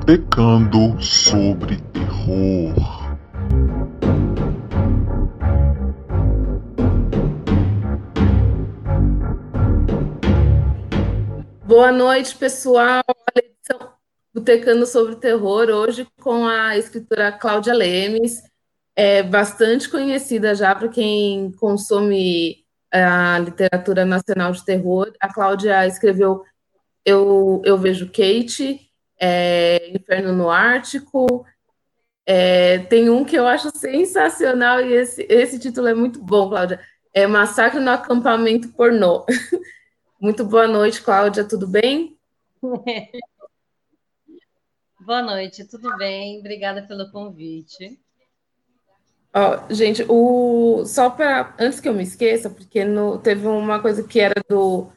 Botecando sobre terror. Boa noite, pessoal. Edição Botecando sobre terror, hoje com a escritora Cláudia Lemes, é bastante conhecida já para quem consome a literatura nacional de terror. A Cláudia escreveu Eu, Eu Vejo Kate, é, Inferno no Ártico. É, tem um que eu acho sensacional e esse, esse título é muito bom, Cláudia. É Massacre no Acampamento Pornô. muito boa noite, Cláudia, tudo bem? boa noite, tudo bem? Obrigada pelo convite. Ó, gente, o só para antes que eu me esqueça, porque no, teve uma coisa que era do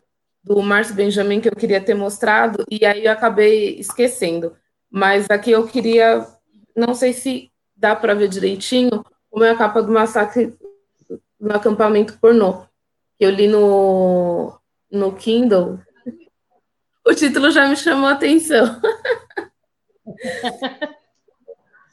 do Márcio Benjamin que eu queria ter mostrado, e aí eu acabei esquecendo. Mas aqui eu queria, não sei se dá para ver direitinho, como é a capa do massacre no acampamento pornô, que eu li no, no Kindle. O título já me chamou a atenção.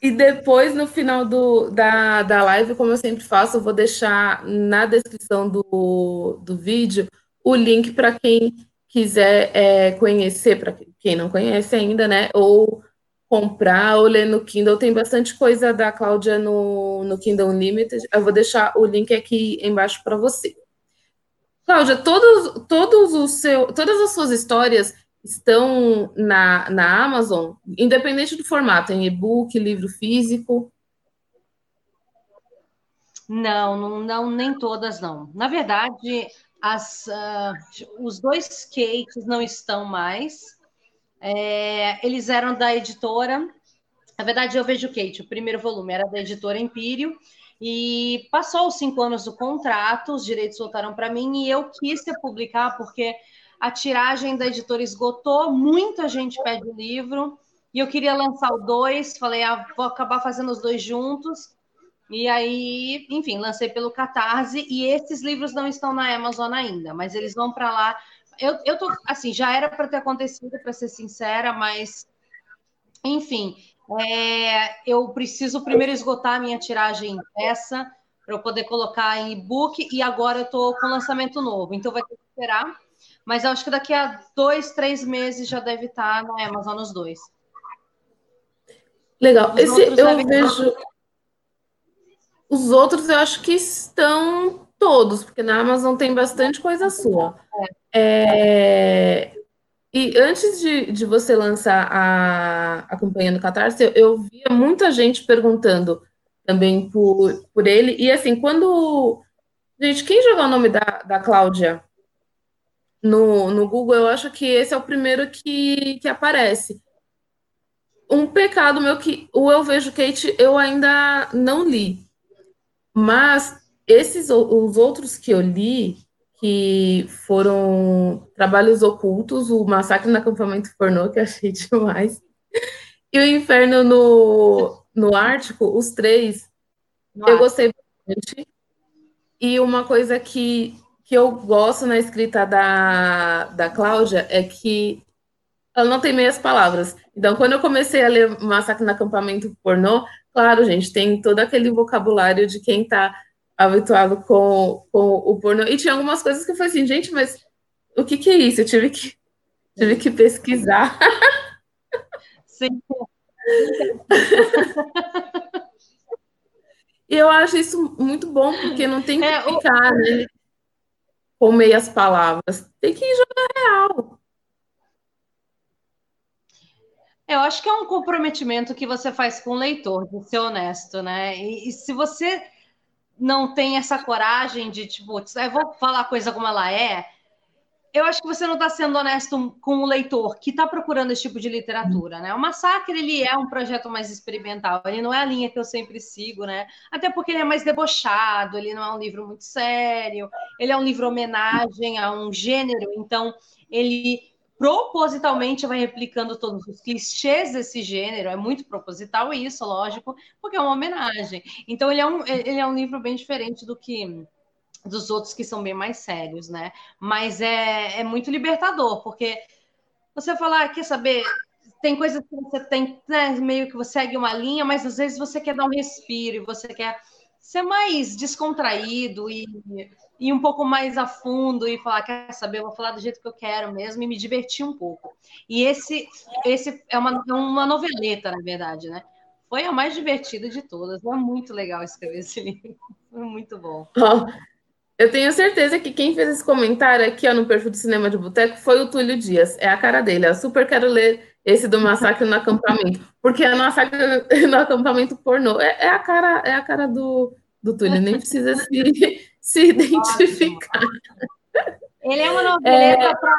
E depois, no final do, da, da live, como eu sempre faço, eu vou deixar na descrição do, do vídeo o link para quem quiser é, conhecer, para quem não conhece ainda, né? Ou comprar ou ler no Kindle. Tem bastante coisa da Cláudia no, no Kindle Unlimited. Eu vou deixar o link aqui embaixo para você. Cláudia, todos, todos os seu, todas as suas histórias estão na, na Amazon, independente do formato, em e-book, livro físico? Não, não, não, nem todas não. Na verdade, as, uh, os dois skates não estão mais. É, eles eram da editora. Na verdade, eu vejo Kate, o primeiro volume era da editora Empírio, e passou os cinco anos do contrato, os direitos voltaram para mim, e eu quis publicar porque a tiragem da editora esgotou, muita gente pede o livro, e eu queria lançar o dois, falei, ah, vou acabar fazendo os dois juntos, e aí, enfim, lancei pelo Catarse e esses livros não estão na Amazon ainda, mas eles vão para lá. Eu, eu tô, assim, já era para ter acontecido, para ser sincera, mas, enfim, é, eu preciso primeiro esgotar a minha tiragem impressa para eu poder colocar em e-book e agora eu estou com lançamento novo, então vai ter que esperar. Mas eu acho que daqui a dois, três meses já deve estar na Amazon os dois. Legal. Esse, eu vejo. Os outros eu acho que estão todos, porque na Amazon tem bastante coisa sua. É, e antes de, de você lançar a, a campanha no Catarse, eu, eu via muita gente perguntando também por, por ele. E assim, quando. Gente, quem jogou o nome da, da Cláudia no, no Google, eu acho que esse é o primeiro que, que aparece. Um pecado meu que o Eu Vejo Kate eu ainda não li. Mas esses os outros que eu li, que foram Trabalhos Ocultos, o Massacre no Acampamento Pornô, que eu achei demais, e o Inferno no, no Ártico, os três, no eu gostei bastante. E uma coisa que, que eu gosto na escrita da, da Cláudia é que ela não tem meias palavras. Então, quando eu comecei a ler Massacre no Acampamento Pornô, Claro, gente, tem todo aquele vocabulário de quem está habituado com, com o pornô. E tinha algumas coisas que eu falei assim, gente, mas o que, que é isso? Eu tive que, tive que pesquisar. Sim. e eu acho isso muito bom, porque não tem que é, ficar né, com meias palavras. Tem que jogar real. Eu acho que é um comprometimento que você faz com o leitor, de ser honesto, né? E, e se você não tem essa coragem de, tipo, eu vou falar a coisa como ela é, eu acho que você não está sendo honesto com o leitor que está procurando esse tipo de literatura, né? O Massacre, ele é um projeto mais experimental, ele não é a linha que eu sempre sigo, né? Até porque ele é mais debochado, ele não é um livro muito sério, ele é um livro homenagem a um gênero, então ele propositalmente vai replicando todos os clichês desse gênero, é muito proposital isso, lógico, porque é uma homenagem. Então ele é um, ele é um livro bem diferente do que dos outros que são bem mais sérios, né? Mas é, é muito libertador, porque você falar, ah, quer saber, tem coisas que você tem, né, meio que você segue uma linha, mas às vezes você quer dar um respiro, você quer ser mais descontraído e, e um pouco mais a fundo e falar, quer saber, eu vou falar do jeito que eu quero mesmo e me divertir um pouco. E esse, esse é uma, é uma noveleta, na verdade, né? Foi a mais divertida de todas. Foi muito legal escrever esse livro. Foi muito bom. Oh, eu tenho certeza que quem fez esse comentário aqui ó, no perfil do Cinema de Boteco foi o Túlio Dias. É a cara dele. Eu super quero ler esse do massacre no acampamento, porque é massacre no acampamento pornô. É, é, a cara, é a cara do, do Túlio, nem precisa se, se identificar. Ele é uma noveleta é... para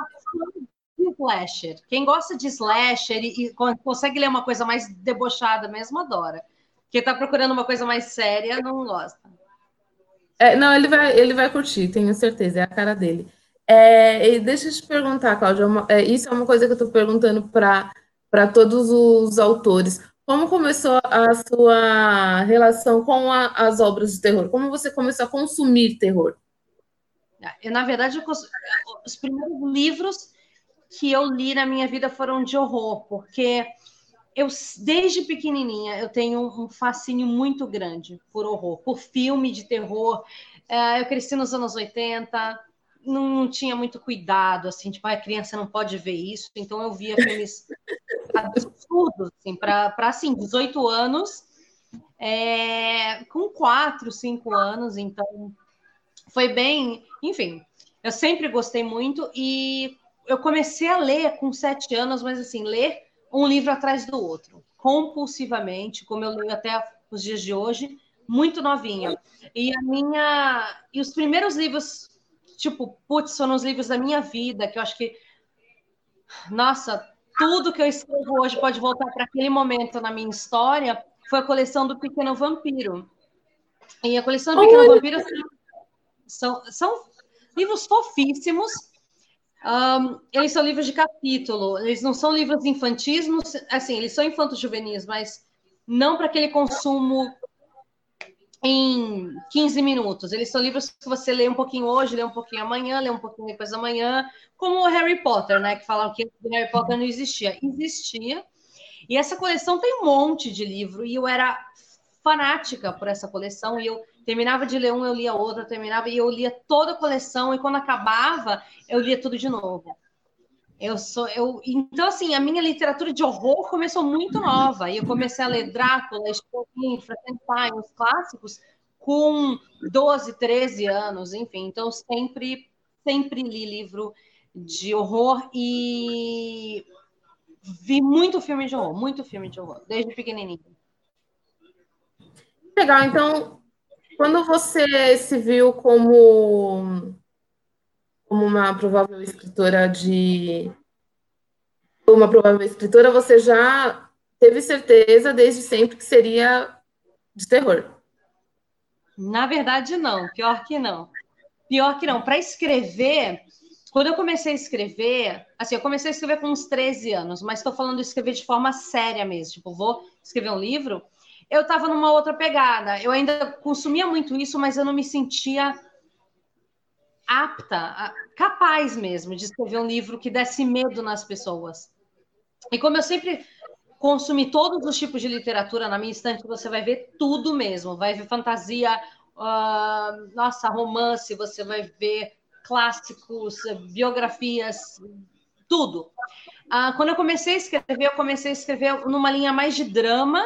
slasher. Quem gosta de slasher e, e, consegue ler uma coisa mais debochada mesmo, adora. Quem está procurando uma coisa mais séria, não gosta. É, não, ele vai, ele vai curtir, tenho certeza, é a cara dele. É, deixa eu te perguntar, Cláudia, é, isso é uma coisa que eu estou perguntando para todos os autores. Como começou a sua relação com a, as obras de terror? Como você começou a consumir terror? Eu, na verdade, eu, os primeiros livros que eu li na minha vida foram de horror, porque eu, desde pequenininha, eu tenho um fascínio muito grande por horror, por filme de terror. É, eu cresci nos anos 80, não, não, tinha muito cuidado, assim, tipo, a criança não pode ver isso, então eu via filmes absurdos, assim, para, assim, 18 anos, é, com 4, 5 anos, então foi bem, enfim, eu sempre gostei muito e eu comecei a ler com 7 anos, mas assim, ler um livro atrás do outro, compulsivamente, como eu leio até os dias de hoje, muito novinha. E a minha e os primeiros livros, tipo, putz, são os livros da minha vida, que eu acho que nossa, tudo que eu escrevo hoje pode voltar para aquele momento na minha história, foi a coleção do Pequeno Vampiro. E a coleção do Pequeno Vampiro são, são livros fofíssimos, um, eles são livros de capítulo, eles não são livros infantis, assim, eles são infantos juvenis, mas não para aquele consumo em 15 minutos. Eles são livros que você lê um pouquinho hoje, lê um pouquinho amanhã, lê um pouquinho depois da manhã, como o Harry Potter, né? Que falam que Harry Potter não existia. Existia. E essa coleção tem um monte de livro, e eu era fanática por essa coleção, e eu Terminava de ler um, eu lia outro, terminava e eu lia toda a coleção e quando acabava, eu lia tudo de novo. Eu sou eu então assim, a minha literatura de horror começou muito nova. E eu comecei a ler Drácula, Spokin, Frankenstein, os clássicos com 12, 13 anos, enfim. Então sempre sempre li livro de horror e vi muito filme de horror, muito filme de horror, desde pequenininho. Legal, então quando você se viu como, como uma provável escritora de. Uma provável escritora, você já teve certeza desde sempre que seria de terror? Na verdade, não. Pior que não. Pior que não. Para escrever, quando eu comecei a escrever, assim, eu comecei a escrever com uns 13 anos, mas estou falando de escrever de forma séria mesmo. Tipo, vou escrever um livro eu estava numa outra pegada. Eu ainda consumia muito isso, mas eu não me sentia apta, capaz mesmo de escrever um livro que desse medo nas pessoas. E como eu sempre consumi todos os tipos de literatura na minha estante, você vai ver tudo mesmo. Vai ver fantasia, uh, nossa, romance, você vai ver clássicos, biografias, tudo. Uh, quando eu comecei a escrever, eu comecei a escrever numa linha mais de drama,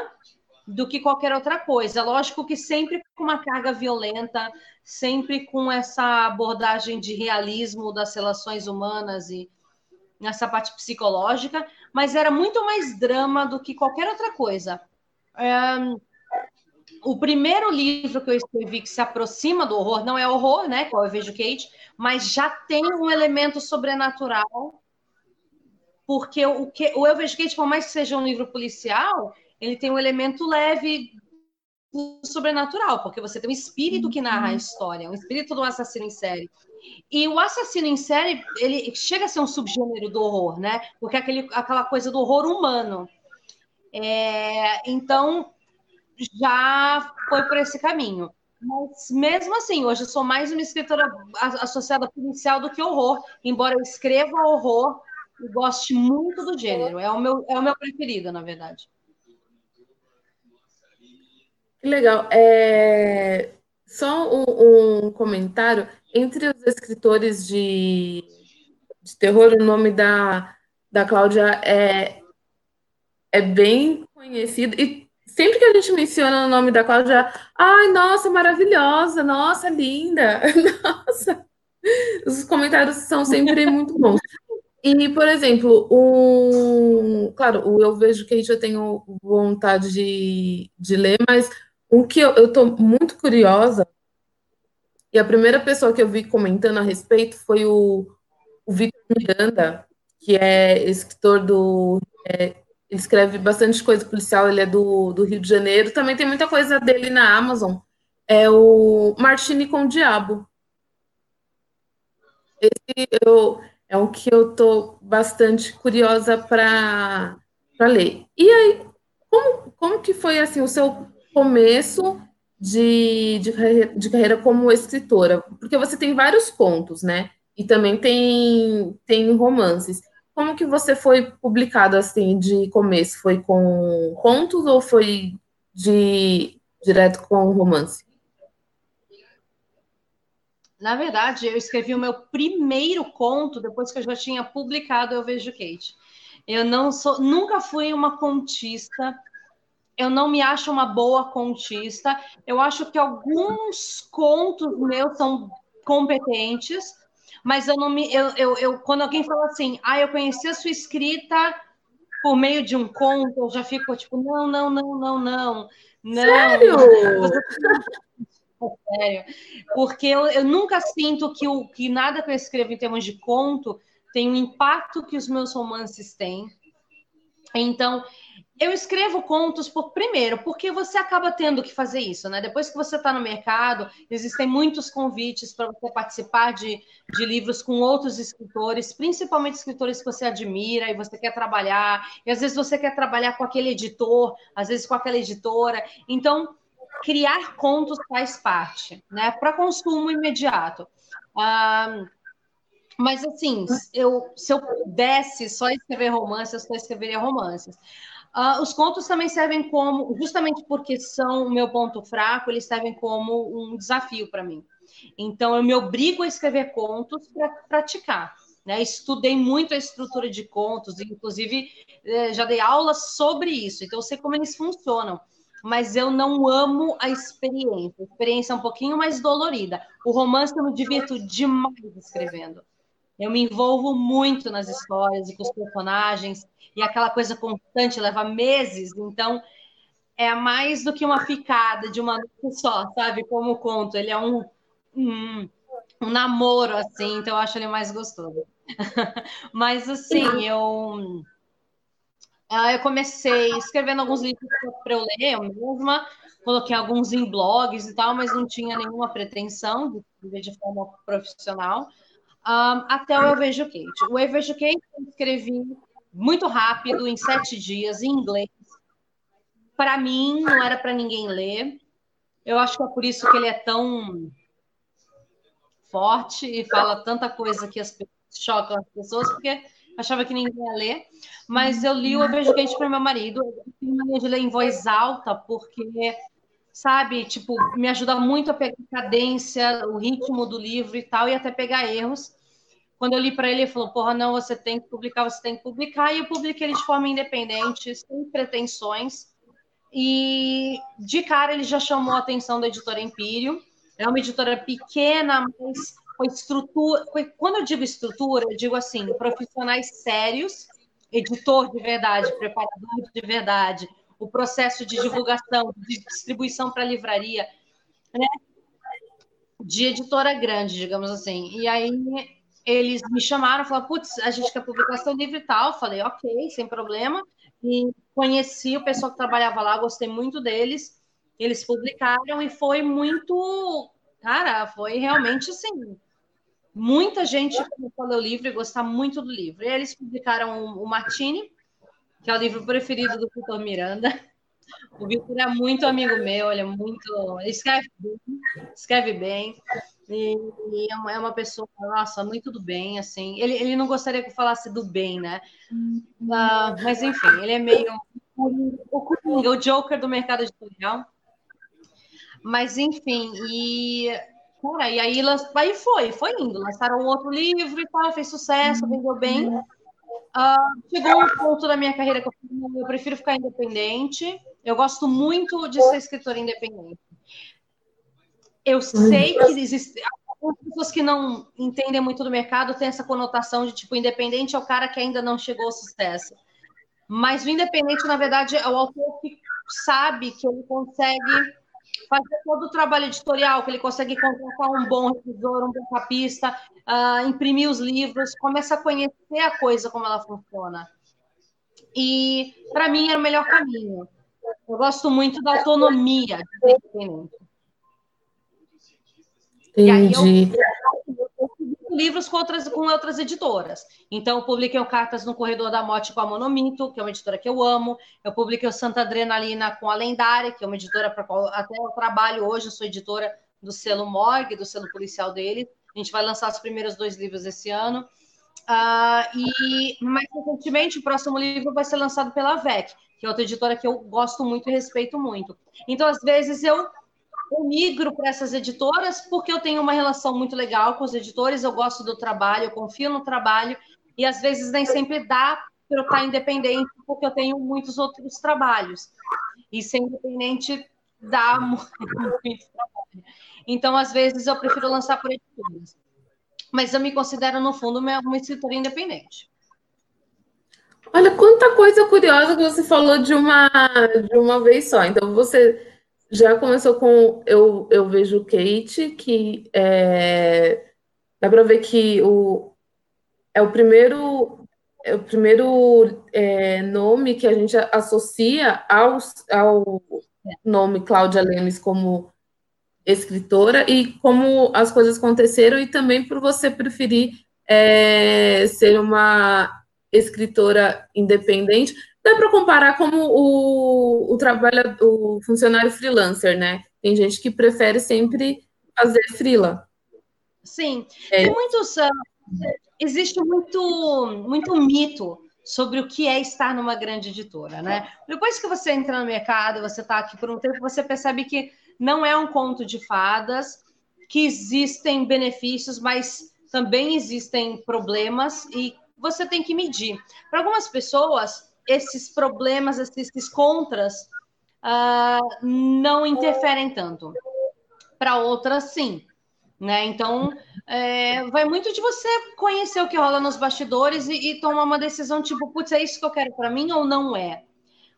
do que qualquer outra coisa. Lógico que sempre com uma carga violenta, sempre com essa abordagem de realismo das relações humanas e nessa parte psicológica, mas era muito mais drama do que qualquer outra coisa. É, o primeiro livro que eu escrevi que se aproxima do horror, não é horror, né, que é o Vejo Kate, mas já tem um elemento sobrenatural, porque o, que, o Eu Vejo Kate, por mais que seja um livro policial, ele tem um elemento leve sobrenatural, porque você tem um espírito que narra a uhum. história, um espírito do assassino em série. E o assassino em série, ele chega a ser um subgênero do horror, né? Porque é aquele, aquela coisa do horror humano. É, então, já foi por esse caminho. Mas mesmo assim, hoje eu sou mais uma escritora associada policial do que horror, embora eu escreva horror e goste muito do gênero. É o meu, é o meu preferido, na verdade. Que legal. É... Só um, um comentário. Entre os escritores de, de terror, o nome da, da Cláudia é, é bem conhecido. E sempre que a gente menciona o nome da Cláudia, ai, nossa, maravilhosa, nossa, linda, nossa. Os comentários são sempre muito bons. E, por exemplo, um, claro, Eu Vejo Kate eu tenho vontade de, de ler, mas o que eu estou muito curiosa, e a primeira pessoa que eu vi comentando a respeito foi o, o Vitor Miranda, que é escritor do. É, ele escreve bastante coisa policial, ele é do, do Rio de Janeiro. Também tem muita coisa dele na Amazon. É o Martini com o Diabo. Esse eu, é o que eu estou bastante curiosa para ler. E aí, como, como que foi assim o seu começo de, de, de carreira como escritora? Porque você tem vários contos, né? E também tem, tem romances. Como que você foi publicado assim de começo? Foi com contos ou foi de direto com romance? Na verdade, eu escrevi o meu primeiro conto depois que eu já tinha publicado Eu Vejo Kate. Eu não sou, nunca fui uma contista. Eu não me acho uma boa contista. Eu acho que alguns contos meus são competentes, mas eu não me. Eu, eu, eu, quando alguém fala assim, ah, eu conheci a sua escrita por meio de um conto, eu já fico tipo, não, não, não, não, não. Não. Sério? sério. Porque eu, eu nunca sinto que, o, que nada que eu escrevo em termos de conto tem o impacto que os meus romances têm. Então, eu escrevo contos por primeiro, porque você acaba tendo que fazer isso, né? Depois que você está no mercado, existem muitos convites para você participar de, de livros com outros escritores, principalmente escritores que você admira e você quer trabalhar, e às vezes você quer trabalhar com aquele editor, às vezes com aquela editora. Então, criar contos faz parte, né? Para consumo imediato. Ah, mas assim, eu, se eu pudesse só escrever romances, eu só escreveria romances. Uh, os contos também servem como, justamente porque são o meu ponto fraco, eles servem como um desafio para mim. Então, eu me obrigo a escrever contos para praticar. Né? Estudei muito a estrutura de contos, inclusive eh, já dei aulas sobre isso, então eu sei como eles funcionam mas eu não amo a experiência. A experiência é um pouquinho mais dolorida. O romance eu me divirto demais escrevendo. Eu me envolvo muito nas histórias e com os personagens, e aquela coisa constante leva meses, então é mais do que uma ficada de uma noite só, sabe? Como conto, ele é um, um, um namoro, assim, então eu acho ele mais gostoso. Mas, assim, eu ah, eu comecei escrevendo alguns livros para eu ler eu mesma, coloquei alguns em blogs e tal, mas não tinha nenhuma pretensão de de forma profissional. Um, até o Eu Vejo. O Eu Vejo eu escrevi muito rápido, em sete dias, em inglês. Para mim, não era para ninguém ler. Eu acho que é por isso que ele é tão forte e fala tanta coisa que as pessoas chocam as pessoas, porque achava que ninguém ia ler, mas eu li o Vejo Quente para meu marido. Eu tenho mania de ler em voz alta, porque, sabe, tipo, me ajuda muito a pegar a cadência, o ritmo do livro e tal, e até pegar erros. Quando eu li para ele, ele falou: Porra, não, você tem que publicar, você tem que publicar. E eu publiquei ele de forma independente, sem pretensões. E de cara ele já chamou a atenção da editora Empírio. É uma editora pequena, mas com estrutura. Quando eu digo estrutura, eu digo assim: profissionais sérios, editor de verdade, preparador de verdade, o processo de divulgação, de distribuição para livraria, né? De editora grande, digamos assim. E aí eles me chamaram, falaram, putz, a gente quer publicar seu livro e tal. Falei, ok, sem problema. E conheci o pessoal que trabalhava lá, gostei muito deles. Eles publicaram e foi muito, cara, foi realmente assim, Muita gente começou a ler o livro e gostar muito do livro. E eles publicaram o Martini, que é o livro preferido do Vitor Miranda. O Vitor é muito amigo meu, ele é muito. Escreve bem, escreve bem. E, é, é uma pessoa, nossa, muito do bem, assim. Ele, ele não gostaria que eu falasse do bem, né? Uh, mas enfim, ele é meio o, o Joker do mercado editorial. Mas enfim, e cara, e aí, aí foi, foi indo. Lançaram outro livro e tal, fez sucesso, vendeu bem. Uh, chegou um ponto da minha carreira que eu, eu prefiro ficar independente. Eu gosto muito de ser escritora independente. Eu sei que existem algumas pessoas que não entendem muito do mercado têm essa conotação de tipo independente é o cara que ainda não chegou ao sucesso. Mas o independente, na verdade, é o autor que sabe que ele consegue fazer todo o trabalho editorial, que ele consegue contratar um bom revisor, um bom capista, uh, imprimir os livros, começa a conhecer a coisa como ela funciona. E para mim é o melhor caminho. Eu gosto muito da autonomia ser independente. Entendi. E aí eu, eu livros com outras, com outras editoras. Então, eu publiquei o Cartas no Corredor da Morte com a Monomito, que é uma editora que eu amo. Eu publiquei o Santa Adrenalina com a Lendária, que é uma editora para qual até eu trabalho hoje, eu sou editora do selo Morgue, do selo policial dele. A gente vai lançar os primeiros dois livros esse ano. Uh, e mais recentemente, o próximo livro vai ser lançado pela VEC, que é outra editora que eu gosto muito e respeito muito. Então, às vezes, eu eu migro para essas editoras porque eu tenho uma relação muito legal com os editores, eu gosto do trabalho, eu confio no trabalho, e às vezes nem sempre dá para eu estar independente, porque eu tenho muitos outros trabalhos. E ser independente dá muito trabalho. Então, às vezes, eu prefiro lançar por editoras. Mas eu me considero, no fundo, uma escritora independente. Olha, quanta coisa curiosa que você falou de uma, de uma vez só. Então, você já começou com. Eu, eu vejo Kate, que é, dá para ver que o, é o primeiro. É o primeiro é, nome que a gente associa ao, ao nome Cláudia Lemes como escritora e como as coisas aconteceram, e também por você preferir é, ser uma escritora independente, dá para comparar como o, o trabalho, o funcionário freelancer, né? Tem gente que prefere sempre fazer freela. Sim, é. tem muitos. Uh, existe muito, muito mito sobre o que é estar numa grande editora, né? Depois que você entra no mercado, você está aqui por um tempo, você percebe que não é um conto de fadas, que existem benefícios, mas também existem problemas e você tem que medir. Para algumas pessoas, esses problemas, esses contras, uh, não interferem tanto. Para outras, sim. Né? Então, é, vai muito de você conhecer o que rola nos bastidores e, e tomar uma decisão tipo, putz, é isso que eu quero para mim ou não é?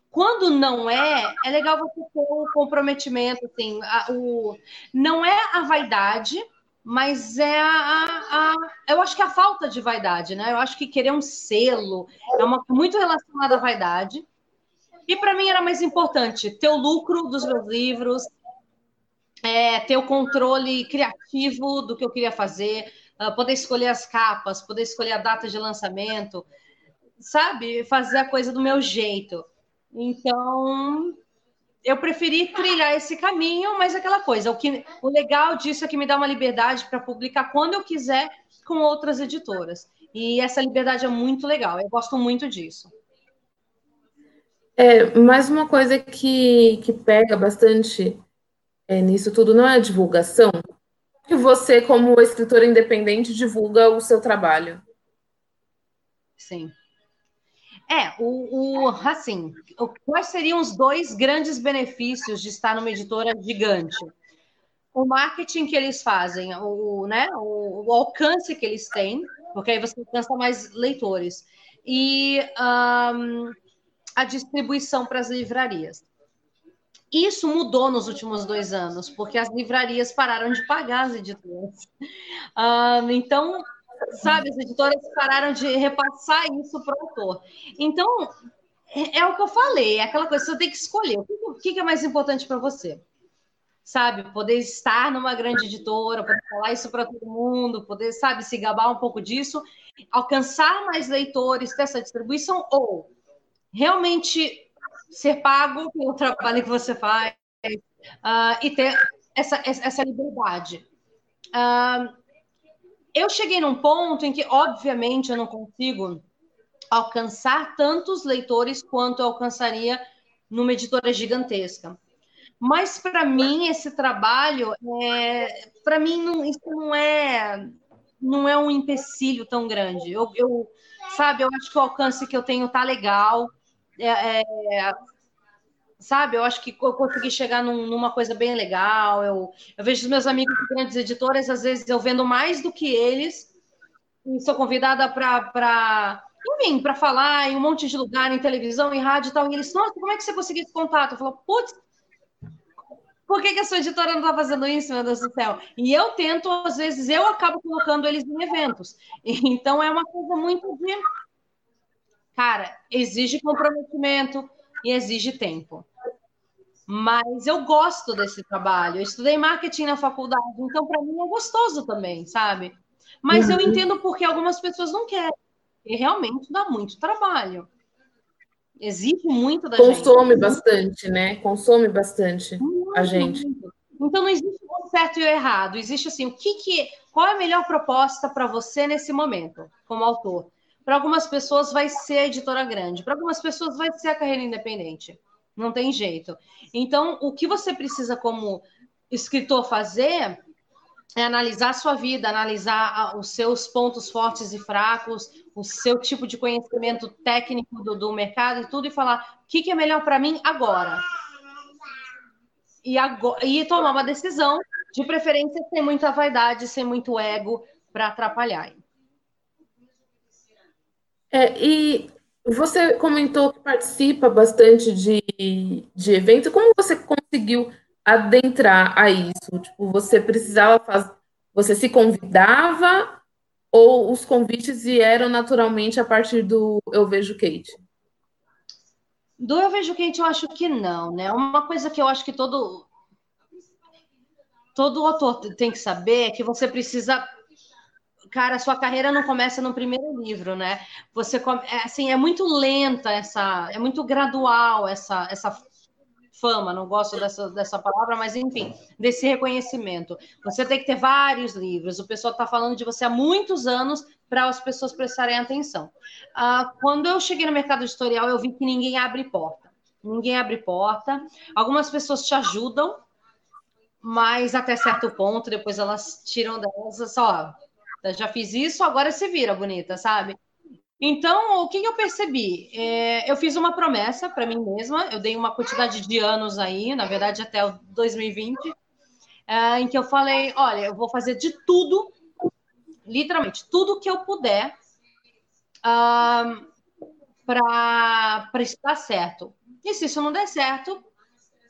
Quando não é, é legal você ter o comprometimento, assim, a, o, não é a vaidade, mas é a, a, eu acho que é a falta de vaidade, né? Eu acho que querer um selo é uma muito relacionada à vaidade. E para mim era mais importante ter o lucro dos meus livros, é, ter o controle criativo do que eu queria fazer, uh, poder escolher as capas, poder escolher a data de lançamento, sabe? Fazer a coisa do meu jeito. Então, eu preferi trilhar esse caminho, mas aquela coisa, o, que, o legal disso é que me dá uma liberdade para publicar quando eu quiser com outras editoras. E essa liberdade é muito legal, eu gosto muito disso. É, mais uma coisa que, que pega bastante é, nisso tudo não é a divulgação. Que você, como escritora independente, divulga o seu trabalho. Sim. É, o, o assim, quais seriam os dois grandes benefícios de estar numa editora gigante? O marketing que eles fazem, o, né, o, o alcance que eles têm, porque aí você alcança mais leitores, e um, a distribuição para as livrarias. Isso mudou nos últimos dois anos, porque as livrarias pararam de pagar as editoras. Então, sabe? As editoras pararam de repassar isso para o autor. Então, é, é, o que eu falei, é aquela coisa, você tem que escolher. O que, que é mais importante para você? Sabe, poder estar numa grande editora, poder falar isso para todo mundo, poder, sabe, se gabar um pouco disso, alcançar mais leitores, ter essa distribuição, ou realmente ser pago pelo trabalho que você faz uh, e ter essa, essa liberdade. Uh, eu cheguei num ponto em que, obviamente, eu não consigo alcançar tantos leitores quanto eu alcançaria numa editora gigantesca. Mas para mim esse trabalho, é, para mim não, isso não é não é um empecilho tão grande. Eu, eu sabe, eu acho que o alcance que eu tenho tá legal. É, é, sabe, eu acho que eu consegui chegar num, numa coisa bem legal. Eu, eu vejo os meus amigos de grandes editoras, às vezes eu vendo mais do que eles. E sou convidada para enfim, para falar em um monte de lugar, em televisão, em rádio e tal. E eles, nossa, como é que você conseguiu esse contato? Eu falo, putz, por que, que a sua editora não está fazendo isso, meu Deus do céu? E eu tento, às vezes, eu acabo colocando eles em eventos. Então, é uma coisa muito de. Cara, exige comprometimento e exige tempo. Mas eu gosto desse trabalho. Eu estudei marketing na faculdade, então, para mim, é gostoso também, sabe? Mas uhum. eu entendo porque algumas pessoas não querem. E realmente dá muito trabalho. Exige muito da Consome gente. Consome bastante, né? Consome bastante muito, a gente. Muito. Então não existe o certo e o errado. Existe assim, o que, que qual é a melhor proposta para você nesse momento, como autor? Para algumas pessoas vai ser a editora grande, para algumas pessoas vai ser a carreira independente. Não tem jeito. Então, o que você precisa como escritor fazer é analisar a sua vida, analisar os seus pontos fortes e fracos, o seu tipo de conhecimento técnico do, do mercado e tudo, e falar o que, que é melhor para mim agora. E, agora. e tomar uma decisão, de preferência sem muita vaidade, sem muito ego para atrapalhar. É, e você comentou que participa bastante de, de evento. Como você conseguiu adentrar a isso? Tipo, você precisava fazer, você se convidava ou os convites vieram naturalmente a partir do Eu Vejo Kate? Do Eu Vejo Kate, eu acho que não, né? Uma coisa que eu acho que todo todo autor tem que saber é que você precisa cara, a sua carreira não começa no primeiro livro, né? Você é, assim, é muito lenta essa, é muito gradual essa essa fama, não gosto dessa, dessa palavra, mas enfim, desse reconhecimento. Você tem que ter vários livros, o pessoal está falando de você há muitos anos para as pessoas prestarem atenção. Ah, quando eu cheguei no mercado editorial, eu vi que ninguém abre porta. Ninguém abre porta. Algumas pessoas te ajudam, mas até certo ponto, depois elas tiram delas, só, já fiz isso, agora se vira, bonita, sabe? Então, o que eu percebi? É, eu fiz uma promessa para mim mesma, eu dei uma quantidade de anos aí, na verdade até o 2020, é, em que eu falei: olha, eu vou fazer de tudo, literalmente, tudo que eu puder uh, para dar certo. E se isso não der certo,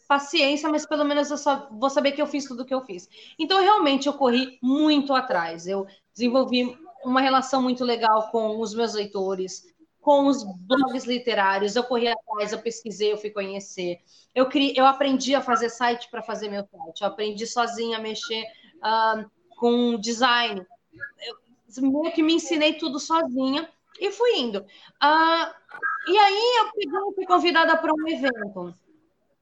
paciência, mas pelo menos eu só vou saber que eu fiz tudo o que eu fiz. Então, realmente, eu corri muito atrás. Eu desenvolvi uma relação muito legal com os meus leitores, com os blogs literários. Eu corri atrás, eu pesquisei, eu fui conhecer. Eu, criei, eu aprendi a fazer site para fazer meu site. Eu aprendi sozinha a mexer uh, com design. Eu meio que me ensinei tudo sozinha e fui indo. Uh, e aí eu peguei, fui convidada para um evento.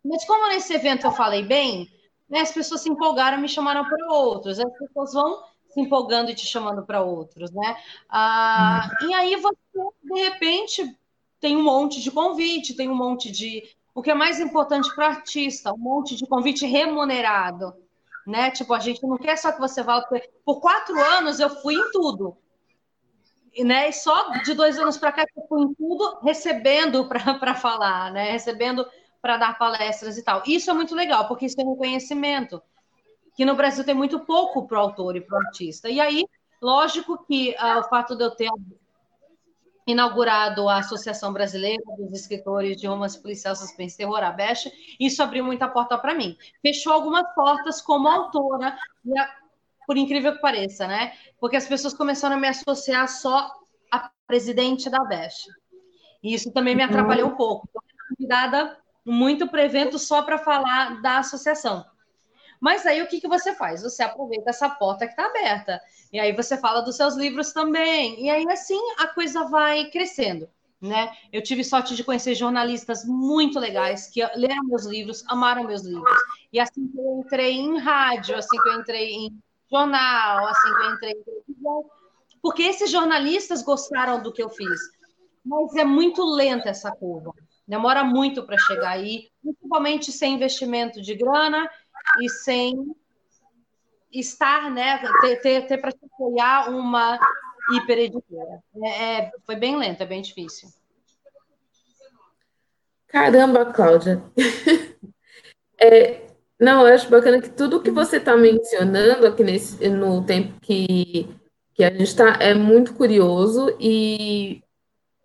Mas como nesse evento eu falei bem, né, as pessoas se empolgaram, me chamaram para outros. As pessoas vão se empolgando e te chamando para outros, né? Ah, e aí você, de repente, tem um monte de convite, tem um monte de. O que é mais importante para o artista, um monte de convite remunerado, né? Tipo, a gente não quer só que você vá. Por quatro anos eu fui em tudo. E, né, e só de dois anos para cá eu fui em tudo recebendo para falar, né? Recebendo para dar palestras e tal. Isso é muito legal, porque isso é reconhecimento que no Brasil tem muito pouco para o autor e para o artista. E aí, lógico que uh, o fato de eu ter inaugurado a Associação Brasileira dos Escritores de Romance Policial, Suspense Terror, a BESH, isso abriu muita porta para mim. Fechou algumas portas como autora, a, por incrível que pareça, né? Porque as pessoas começaram a me associar só a presidente da BESH. E isso também me atrapalhou um pouco. Eu fui convidada muito para evento só para falar da associação. Mas aí o que, que você faz? Você aproveita essa porta que está aberta. E aí você fala dos seus livros também. E aí assim a coisa vai crescendo. Né? Eu tive sorte de conhecer jornalistas muito legais que leram meus livros, amaram meus livros. E assim que eu entrei em rádio, assim que eu entrei em, jornal, assim que eu entrei em televisão, porque esses jornalistas gostaram do que eu fiz. Mas é muito lenta essa curva. Demora muito para chegar aí, principalmente sem investimento de grana e sem estar, né, ter, ter, ter para apoiar uma hipereditora. É, é, foi bem lento, é bem difícil. Caramba, Cláudia. é, não, eu acho bacana que tudo que você está mencionando aqui nesse, no tempo que, que a gente está é muito curioso e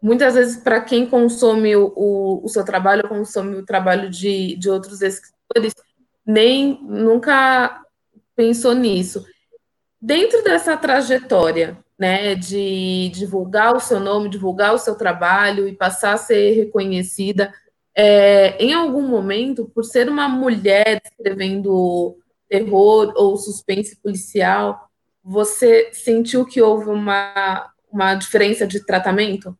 muitas vezes para quem consome o, o, o, seu trabalho, consome o trabalho de, de outros escritores, nem nunca pensou nisso. Dentro dessa trajetória, né, de divulgar o seu nome, divulgar o seu trabalho e passar a ser reconhecida, é, em algum momento, por ser uma mulher escrevendo terror ou suspense policial, você sentiu que houve uma, uma diferença de tratamento?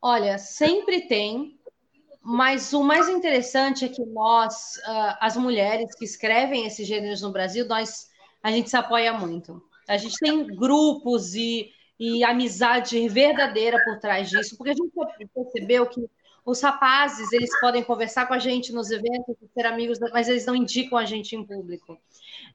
Olha, sempre tem, mas o mais interessante é que nós, uh, as mulheres que escrevem esses gêneros no Brasil, nós, a gente se apoia muito. A gente tem grupos e, e amizade verdadeira por trás disso, porque a gente percebeu que os rapazes, eles podem conversar com a gente nos eventos, ser amigos, mas eles não indicam a gente em público,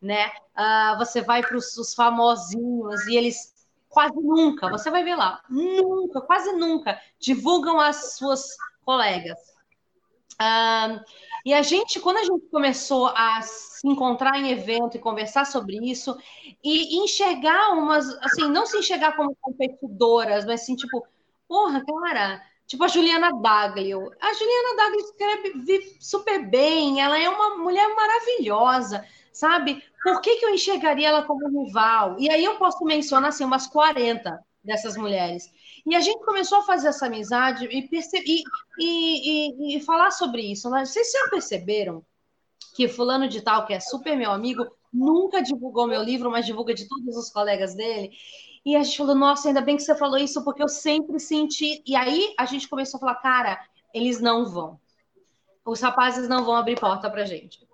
né? Uh, você vai para os famosinhos e eles quase nunca, você vai ver lá, nunca, quase nunca divulgam as suas colegas. E a gente, quando a gente começou a se encontrar em evento e conversar sobre isso, e enxergar umas, assim, não se enxergar como competidoras, mas assim, tipo, porra, cara, Tipo a Juliana Daglio. A Juliana Daglio escreve super bem, ela é uma mulher maravilhosa, sabe? Por que, que eu enxergaria ela como rival? E aí eu posso mencionar assim, umas 40 dessas mulheres. E a gente começou a fazer essa amizade e, e, e, e, falar sobre isso. Né? Vocês já perceberam que fulano de tal, que é super meu amigo, nunca divulgou meu livro, mas divulga de todos os colegas dele. E a gente falou, nossa, ainda bem que você falou isso, porque eu sempre senti. E aí a gente começou a falar, cara, eles não vão. Os rapazes não vão abrir porta pra gente.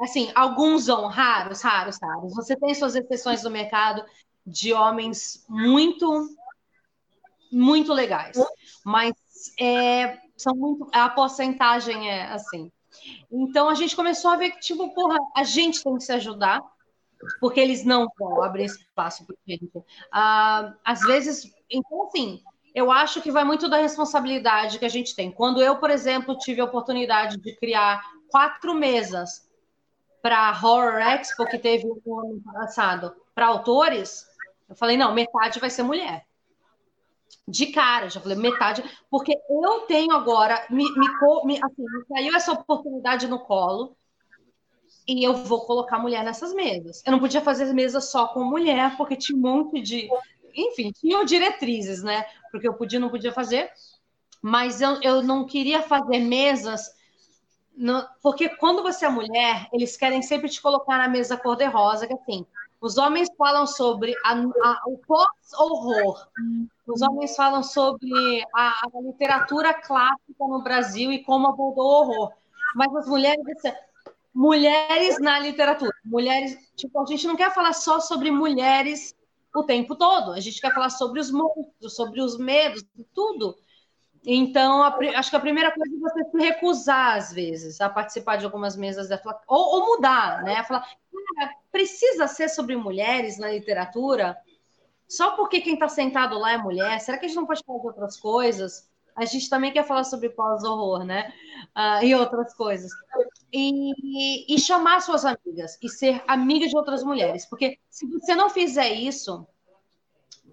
Assim, alguns vão, raros, raros, raros. Você tem suas exceções no mercado de homens muito, muito legais. Mas é, são muito. A porcentagem é assim. Então a gente começou a ver que, tipo, porra, a gente tem que se ajudar porque eles não vão abrir espaço para gente. Ah, às vezes, então, assim, eu acho que vai muito da responsabilidade que a gente tem. Quando eu, por exemplo, tive a oportunidade de criar quatro mesas para a Horror Expo, que teve no ano passado, para autores, eu falei, não, metade vai ser mulher. De cara, já falei, metade, porque eu tenho agora, me, me, assim, me caiu essa oportunidade no colo, e eu vou colocar mulher nessas mesas. Eu não podia fazer mesa só com mulher, porque tinha um monte de. Enfim, tinham diretrizes, né? Porque eu podia, não podia fazer. Mas eu, eu não queria fazer mesas. No... porque quando você é mulher, eles querem sempre te colocar na mesa cor-de-rosa, que assim, os homens falam sobre a, a, o pós-horror. Os homens falam sobre a, a, literatura clássica no Brasil e como abordou o horror. Mas as mulheres, mulheres na literatura. Mulheres, tipo, a gente não quer falar só sobre mulheres o tempo todo. A gente quer falar sobre os monstros, sobre os medos, tudo. Então, a, acho que a primeira coisa é você se recusar, às vezes, a participar de algumas mesas, da, ou, ou mudar, né? Falar, precisa ser sobre mulheres na literatura? Só porque quem está sentado lá é mulher? Será que a gente não pode falar de outras coisas? A gente também quer falar sobre pós-horror, né? Uh, e outras coisas e, e chamar suas amigas e ser amiga de outras mulheres, porque se você não fizer isso,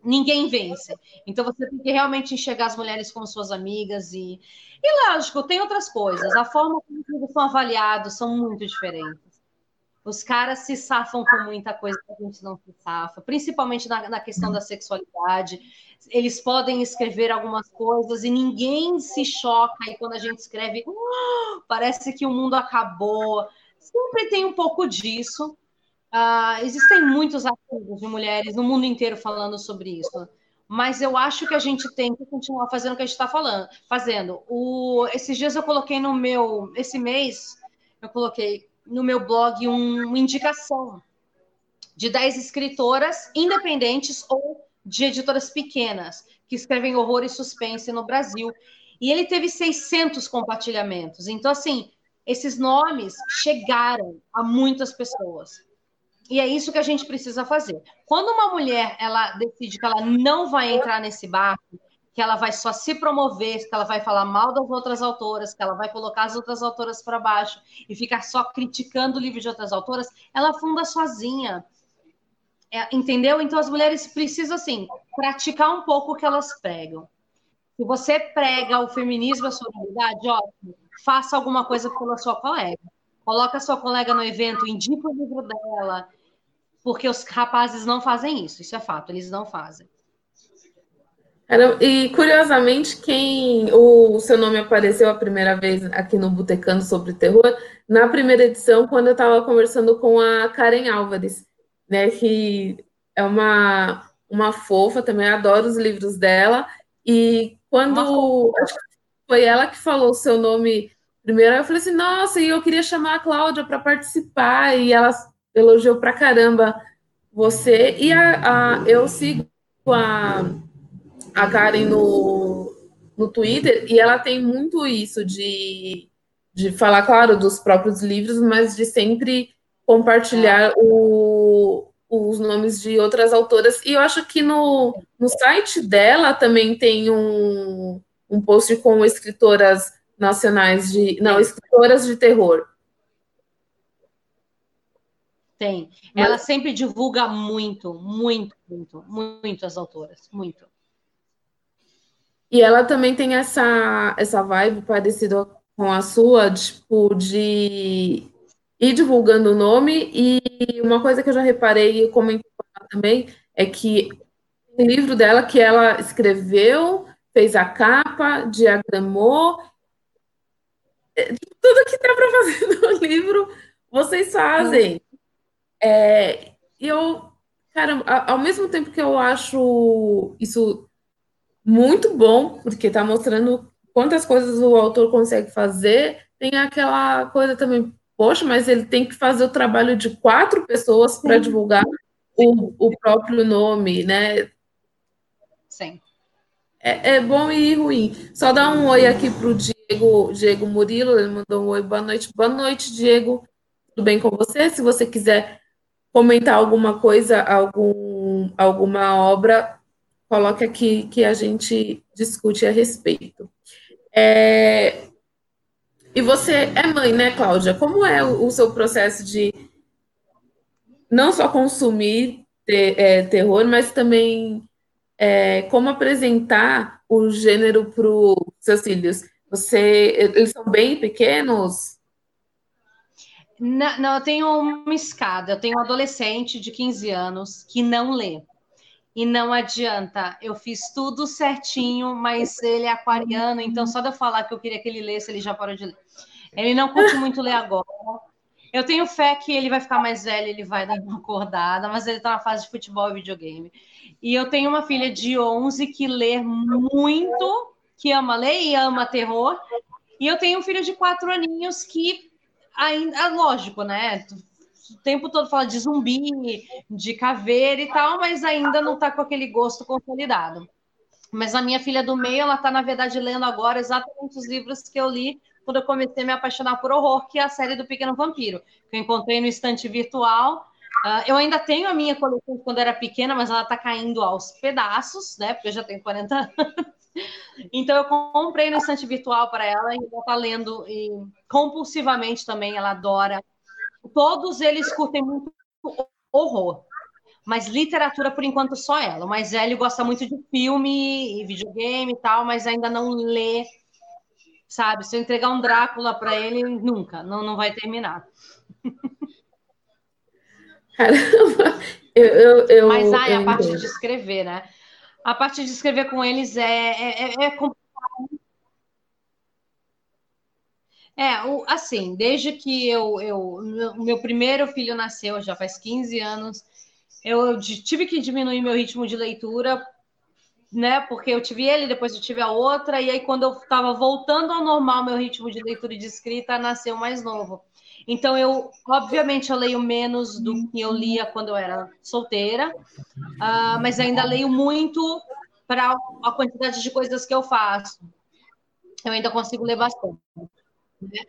ninguém vence. Então você tem que realmente enxergar as mulheres como suas amigas e, e lógico, tem outras coisas. A forma como eles são avaliados são muito diferentes. Os caras se safam com muita coisa que a gente não se safa, principalmente na, na questão da sexualidade. Eles podem escrever algumas coisas e ninguém se choca. E quando a gente escreve, oh, parece que o mundo acabou. Sempre tem um pouco disso. Uh, existem muitos artigos de mulheres no mundo inteiro falando sobre isso. Mas eu acho que a gente tem que continuar fazendo o que a gente está falando, fazendo. O, esses dias eu coloquei no meu, esse mês, eu coloquei no meu blog um, uma indicação de 10 escritoras independentes ou de editoras pequenas que escrevem horror e suspense no Brasil. E ele teve 600 compartilhamentos. Então, assim, esses nomes chegaram a muitas pessoas. E é isso que a gente precisa fazer. Quando uma mulher ela decide que ela não vai entrar nesse barco, que ela vai só se promover, que ela vai falar mal das outras autoras, que ela vai colocar as outras autoras para baixo e ficar só criticando o livro de outras autoras, ela funda sozinha. É, entendeu? Então as mulheres precisam assim praticar um pouco o que elas pregam. Se você prega o feminismo, a sororidade, ótimo, faça alguma coisa pela sua colega. Coloca a sua colega no evento, indica o livro dela, porque os rapazes não fazem isso, isso é fato, eles não fazem. E curiosamente, quem o seu nome apareceu a primeira vez aqui no Botecando sobre Terror, na primeira edição, quando eu estava conversando com a Karen Álvares, né, que é uma, uma fofa, também adoro os livros dela, e quando foi ela que falou o seu nome primeiro, eu falei assim, nossa, e eu queria chamar a Cláudia para participar, e ela elogiou pra caramba você, e a, a eu sigo a a Karen no, no Twitter, e ela tem muito isso de, de falar, claro, dos próprios livros, mas de sempre compartilhar o, os nomes de outras autoras. E eu acho que no, no site dela também tem um, um post com escritoras nacionais de. Não, escritoras de terror. Tem. Ela sempre divulga muito, muito, muito, muito as autoras. Muito. E ela também tem essa, essa vibe parecida com a sua, tipo, de ir divulgando o nome. E uma coisa que eu já reparei e comentei também é que o livro dela que ela escreveu, fez a capa, diagramou. É, tudo que dá para fazer no livro, vocês fazem. É, e eu, cara, ao mesmo tempo que eu acho isso muito bom, porque está mostrando quantas coisas o autor consegue fazer. Tem aquela coisa também, poxa, mas ele tem que fazer o trabalho de quatro pessoas para divulgar o, o próprio nome, né? Sim. É, é, bom e ruim. Só dar um oi aqui para o Diego, Diego Murilo, ele mandou um oi, boa noite. Boa noite, Diego. Tudo bem com você? Se você quiser comentar alguma coisa, algum, alguma obra, coloque aqui que a gente discute a respeito. É... E você é mãe, né, Cláudia? Como é o, seu processo de não só consumir ter, é, terror, mas também é, como apresentar o gênero para os seus filhos? Você, eles são bem pequenos? Não, não, eu tenho uma escada. Eu tenho um adolescente de 15 anos que não lê e não adianta. Eu fiz tudo certinho, mas ele é aquariano, então só de eu falar que eu queria que ele lesse, ele já parou de ler. Ele não curte muito ler agora. Eu tenho fé que ele vai ficar mais velho, ele vai dar uma acordada, mas ele está na fase de futebol e videogame. E eu tenho uma filha de 11 que lê muito, que ama ler e ama terror. E eu tenho um filho de quatro aninhos que ainda, lógico, né? O tempo todo fala de zumbi, de caveira e tal, mas ainda não está com aquele gosto consolidado. Mas a minha filha do meio, ela está, na verdade, lendo agora exatamente os livros que eu li quando eu comecei a me apaixonar por horror, que é a série do Pequeno Vampiro, que eu encontrei no estante virtual. Uh, eu ainda tenho a minha coleção quando era pequena, mas ela está caindo aos pedaços, né? Porque eu já tenho 40 anos. Então eu comprei no estante virtual para ela e ela está lendo e compulsivamente também, ela adora todos eles curtem muito horror. Mas literatura, por enquanto, só ela. O mais velho gosta muito de filme e videogame e tal, mas ainda não lê. Sabe? Se eu entregar um Drácula para ele, nunca, não, não vai terminar. Caramba! Eu, eu, eu, mas ai, a parte de escrever, né? A parte de escrever com eles é, é, é, é complicado É, o, assim, desde que eu, eu meu, meu primeiro filho nasceu, já faz 15 anos, eu tive que diminuir meu ritmo de leitura né? Porque eu tive ele, depois eu tive a outra, e aí quando eu estava voltando ao normal, meu ritmo de leitura e de escrita nasceu mais novo. Então eu, obviamente, eu leio menos do que eu lia quando eu era solteira, uh, mas ainda leio muito para a quantidade de coisas que eu faço. Eu ainda consigo ler bastante. Né?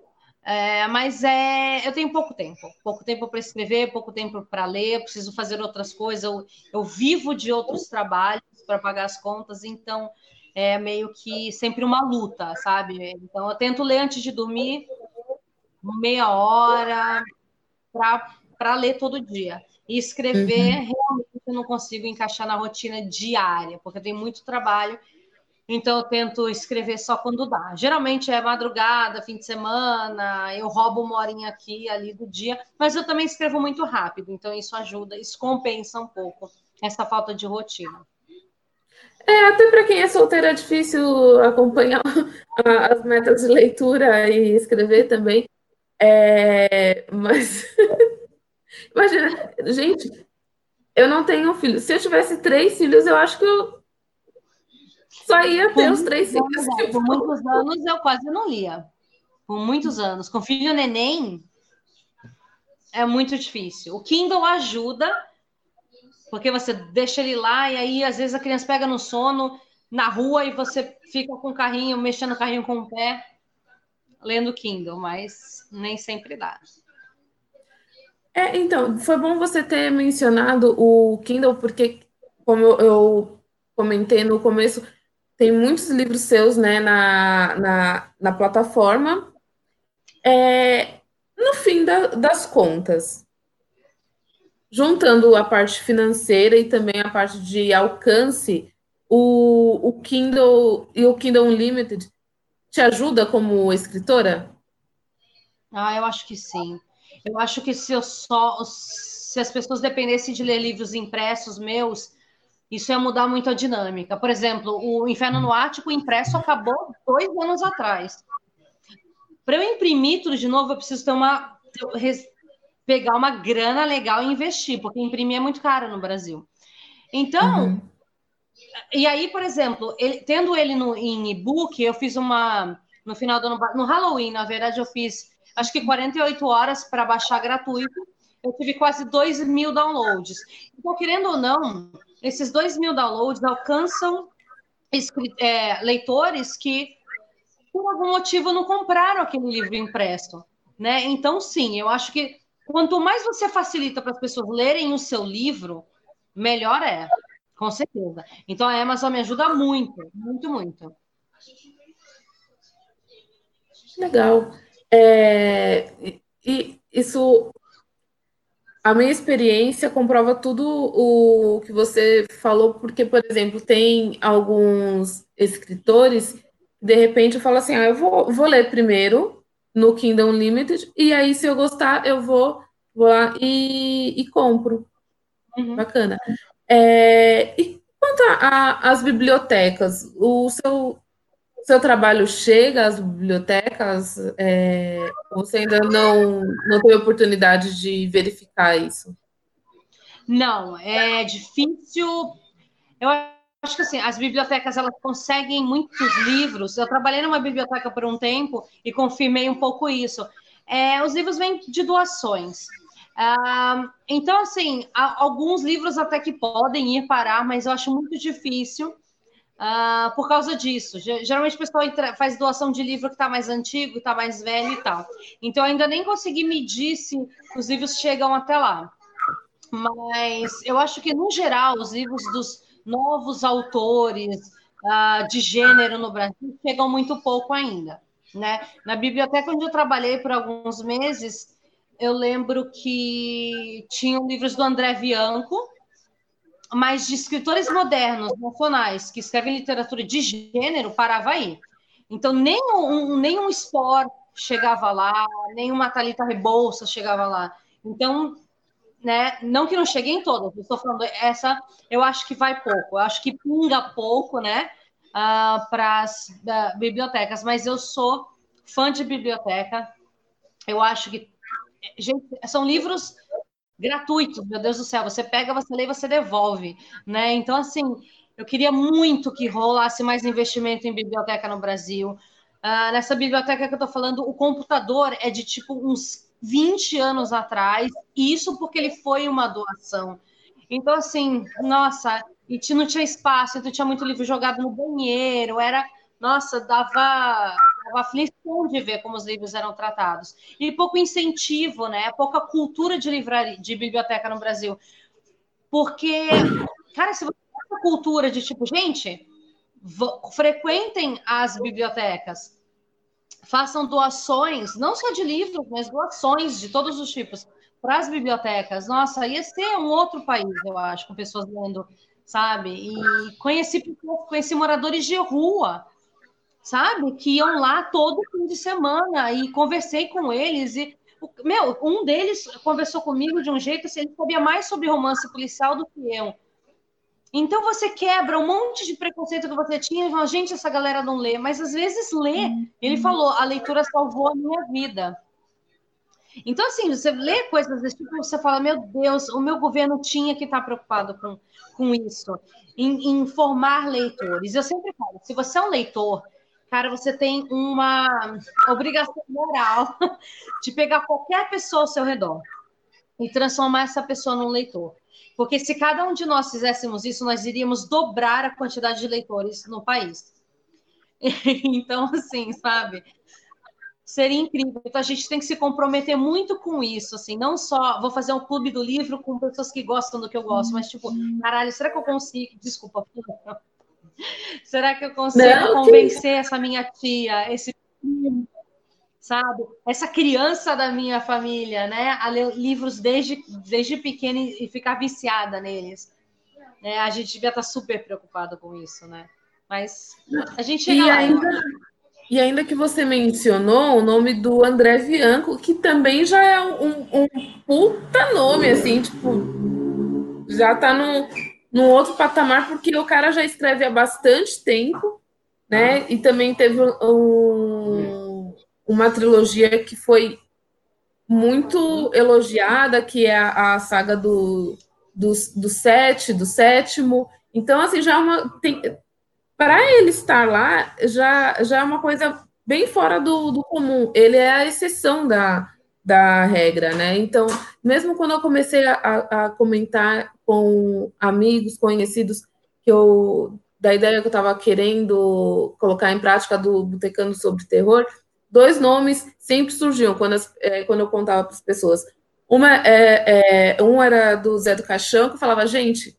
É, mas é, eu tenho pouco tempo, pouco tempo para escrever, pouco tempo para ler, preciso fazer outras coisas. Eu, eu vivo de outros trabalhos para pagar as contas, então é meio que sempre uma luta, sabe? Então eu tento ler antes de dormir, meia hora, para ler todo dia. E escrever, uhum. realmente eu não consigo encaixar na rotina diária, porque eu tenho muito trabalho então eu tento escrever só quando dá. Geralmente é madrugada, fim de semana, eu roubo uma horinha aqui ali do dia, mas eu também escrevo muito rápido, então isso ajuda, isso compensa um pouco essa falta de rotina. É, até para quem é solteiro é difícil acompanhar as metas de leitura e escrever também. É, mas imagina, gente, eu não tenho filho. Se eu tivesse três filhos, eu acho que eu só ia ter os três filhos. É, por muitos anos eu quase não lia. Por muitos anos. Com filho neném, é muito difícil. O Kindle ajuda, porque você deixa ele lá e aí às vezes a criança pega no sono na rua e você fica com o carrinho, mexendo o carrinho com o pé, lendo Kindle, mas nem sempre dá. É, então, foi bom você ter mencionado o Kindle, porque, como eu comentei no começo, tem muitos livros seus né, na, na, na plataforma. É, no fim da, das contas, juntando a parte financeira e também a parte de alcance, o, o Kindle e o Kindle Unlimited te ajuda como escritora? Ah, eu acho que sim. Eu acho que se eu só se as pessoas dependessem de ler livros impressos meus, isso ia mudar muito a dinâmica. Por exemplo, o Inferno no Ático impresso acabou dois anos atrás. Para eu imprimir tudo de novo, eu preciso ter uma pegar uma grana legal e investir, porque imprimir é muito caro no Brasil. Então, uhum. e aí, por exemplo, ele, tendo ele no, em e-book, eu fiz uma no final do ano, no Halloween, na verdade, eu fiz acho que 48 horas para baixar gratuito. Eu tive quase 2 mil downloads. Então, querendo ou não, esses 2 mil downloads alcançam é, leitores que, por algum motivo, não compraram aquele livro impresso. Né? Então, sim, eu acho que quanto mais você facilita para as pessoas lerem o seu livro, melhor é, com certeza. Então, a Amazon me ajuda muito, muito, muito. Legal. É, e isso a minha experiência comprova tudo o que você falou, porque, por exemplo, tem alguns escritores de repente eu falo assim, ah, eu vou, vou ler primeiro no Kingdom Unlimited, e aí, se eu gostar, eu vou, vou lá e, e compro. Uhum. Bacana. É, e quanto às bibliotecas, o seu seu trabalho chega às bibliotecas? É, você ainda não, não teve oportunidade de verificar isso? Não, é difícil. Eu acho que assim, as bibliotecas elas conseguem muitos livros. Eu trabalhei numa biblioteca por um tempo e confirmei um pouco isso. É, os livros vêm de doações. Ah, então, assim, alguns livros até que podem ir parar, mas eu acho muito difícil uh, por causa disso. Geralmente o pessoal faz doação de livro que está mais antigo, está mais velho e tal. Então ainda nem consegui medir se os livros chegam até lá. Mas eu acho que, no geral, os livros dos novos autores uh, de gênero no Brasil chegam muito pouco ainda. Né? Na biblioteca onde eu trabalhei por alguns meses, eu lembro que tinham livros do André Bianco, mas de escritores modernos, nacionais, que escrevem literatura de gênero, parava aí. Então, nenhum, nenhum Sport chegava lá, nenhuma Thalita Rebouça chegava lá. Então, né, não que não chegue em todas, estou falando, essa eu acho que vai pouco, eu acho que pinga pouco, né, uh, ah, para as uh, bibliotecas, mas eu sou fã de biblioteca, eu acho que, gente, são livros gratuitos, meu Deus do céu. Você pega, você lê, você devolve, né? Então, assim, Eu queria muito que rolasse mais investimento em biblioteca no Brasil. Uh, nessa biblioteca que eu estou falando, o computador é de tipo uns 20 anos atrás, e isso porque ele foi uma doação. Então, assim, nossa, e não tinha espaço, então tinha muito livro jogado no banheiro, era, nossa, dava, dava aflição de ver como os livros eram tratados. E pouco incentivo, né? Pouca cultura de livraria, de biblioteca no Brasil. Porque, cara, se você tem cultura de tipo, gente, frequentem as bibliotecas, façam doações, não só de livros, mas doações de todos os tipos para as bibliotecas. Nossa, ia ser um outro país, eu acho, com pessoas lendo sabe? E conheci conheci moradores de rua, sabe? Que iam lá todo fim de semana e conversei com eles e meu, um deles conversou comigo de um jeito assim, ele sabia mais sobre romance policial do que eu. Então você quebra um monte de preconceito que você tinha e fala, gente, essa galera não lê, mas às vezes lê. Ele falou, a leitura salvou a minha vida. Então, assim, você lê coisas desse tipo, você fala, meu Deus, o meu governo tinha que estar preocupado com, com isso, em, em formar leitores. Eu sempre falo, se você é um leitor, cara, você tem uma obrigação moral de pegar qualquer pessoa ao seu redor e transformar essa pessoa num leitor. Porque se cada um de nós fizéssemos isso, nós iríamos dobrar a quantidade de leitores no país. Então, assim, sabe? Seria incrível. Então a gente tem que se comprometer muito com isso, assim, não só vou fazer um clube do livro com pessoas que gostam do que eu gosto, mas tipo, caralho, será que eu consigo? Desculpa. Será que eu consigo não, convencer essa minha tia, esse sabe, essa criança da minha família, né, a ler livros desde desde pequena e ficar viciada neles? É, a gente devia estar super preocupado com isso, né? Mas a gente chega e lá. Ainda... E ainda que você mencionou o nome do André Bianco, que também já é um, um puta nome, assim, tipo, já tá num, num outro patamar, porque o cara já escreve há bastante tempo, né? E também teve um, uma trilogia que foi muito elogiada, que é a, a saga do, do, do sete, do sétimo. Então, assim, já é uma. Para ele estar lá já, já é uma coisa bem fora do, do comum. Ele é a exceção da, da regra, né? Então, mesmo quando eu comecei a, a comentar com amigos, conhecidos, que eu da ideia que eu estava querendo colocar em prática do Botecando sobre Terror, dois nomes sempre surgiam quando, as, é, quando eu contava para as pessoas. Uma, é, é, um era do Zé do Caixão, que falava, gente,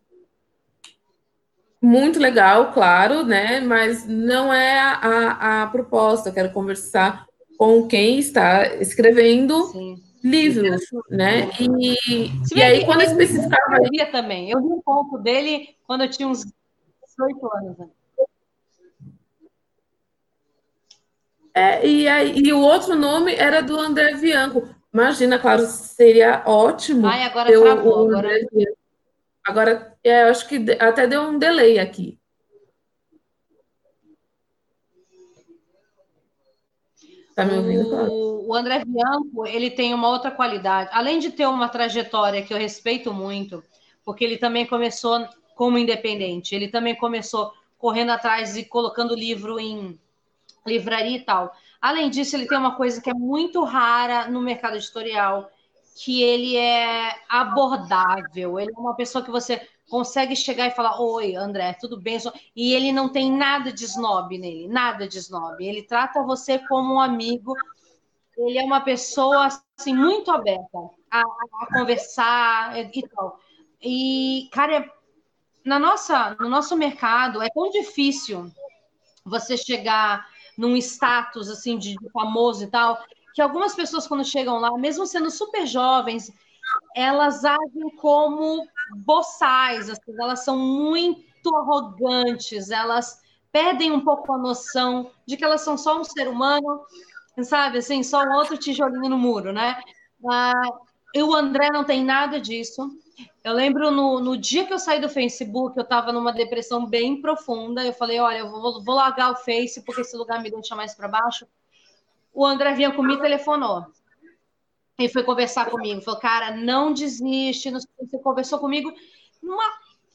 muito legal, claro, né? Mas não é a, a proposta. Eu quero conversar com quem está escrevendo Sim. livros, né? E, e aí, quando eu especificava. Eu também. Eu li um pouco dele quando eu tinha uns 18 anos. Né? É, e, aí, e o outro nome era do André Bianco. Imagina, claro, seria ótimo. Ai, agora travou. Agora... Agora, é, eu acho que até deu um delay aqui. Tá me ouvindo? O, o André Bianco, ele tem uma outra qualidade. Além de ter uma trajetória que eu respeito muito, porque ele também começou como independente, ele também começou correndo atrás e colocando livro em livraria e tal. Além disso, ele tem uma coisa que é muito rara no mercado editorial, que ele é abordável, ele é uma pessoa que você consegue chegar e falar: Oi, André, tudo bem? E ele não tem nada de snob nele, nada de snob. Ele trata você como um amigo. Ele é uma pessoa assim, muito aberta a, a conversar e tal. E, cara, na nossa, no nosso mercado é tão difícil você chegar num status assim de, de famoso e tal que algumas pessoas, quando chegam lá, mesmo sendo super jovens, elas agem como boçais, assim, elas são muito arrogantes, elas perdem um pouco a noção de que elas são só um ser humano, sabe, assim, só um outro tijolinho no muro, né? Ah, e o André não tem nada disso. Eu lembro no, no dia que eu saí do Facebook, eu estava numa depressão bem profunda. Eu falei: olha, eu vou, vou largar o Face porque esse lugar me deixa mais para baixo o André vinha comigo telefonou. E foi conversar comigo. Falou, cara, não desiste. Você conversou comigo numa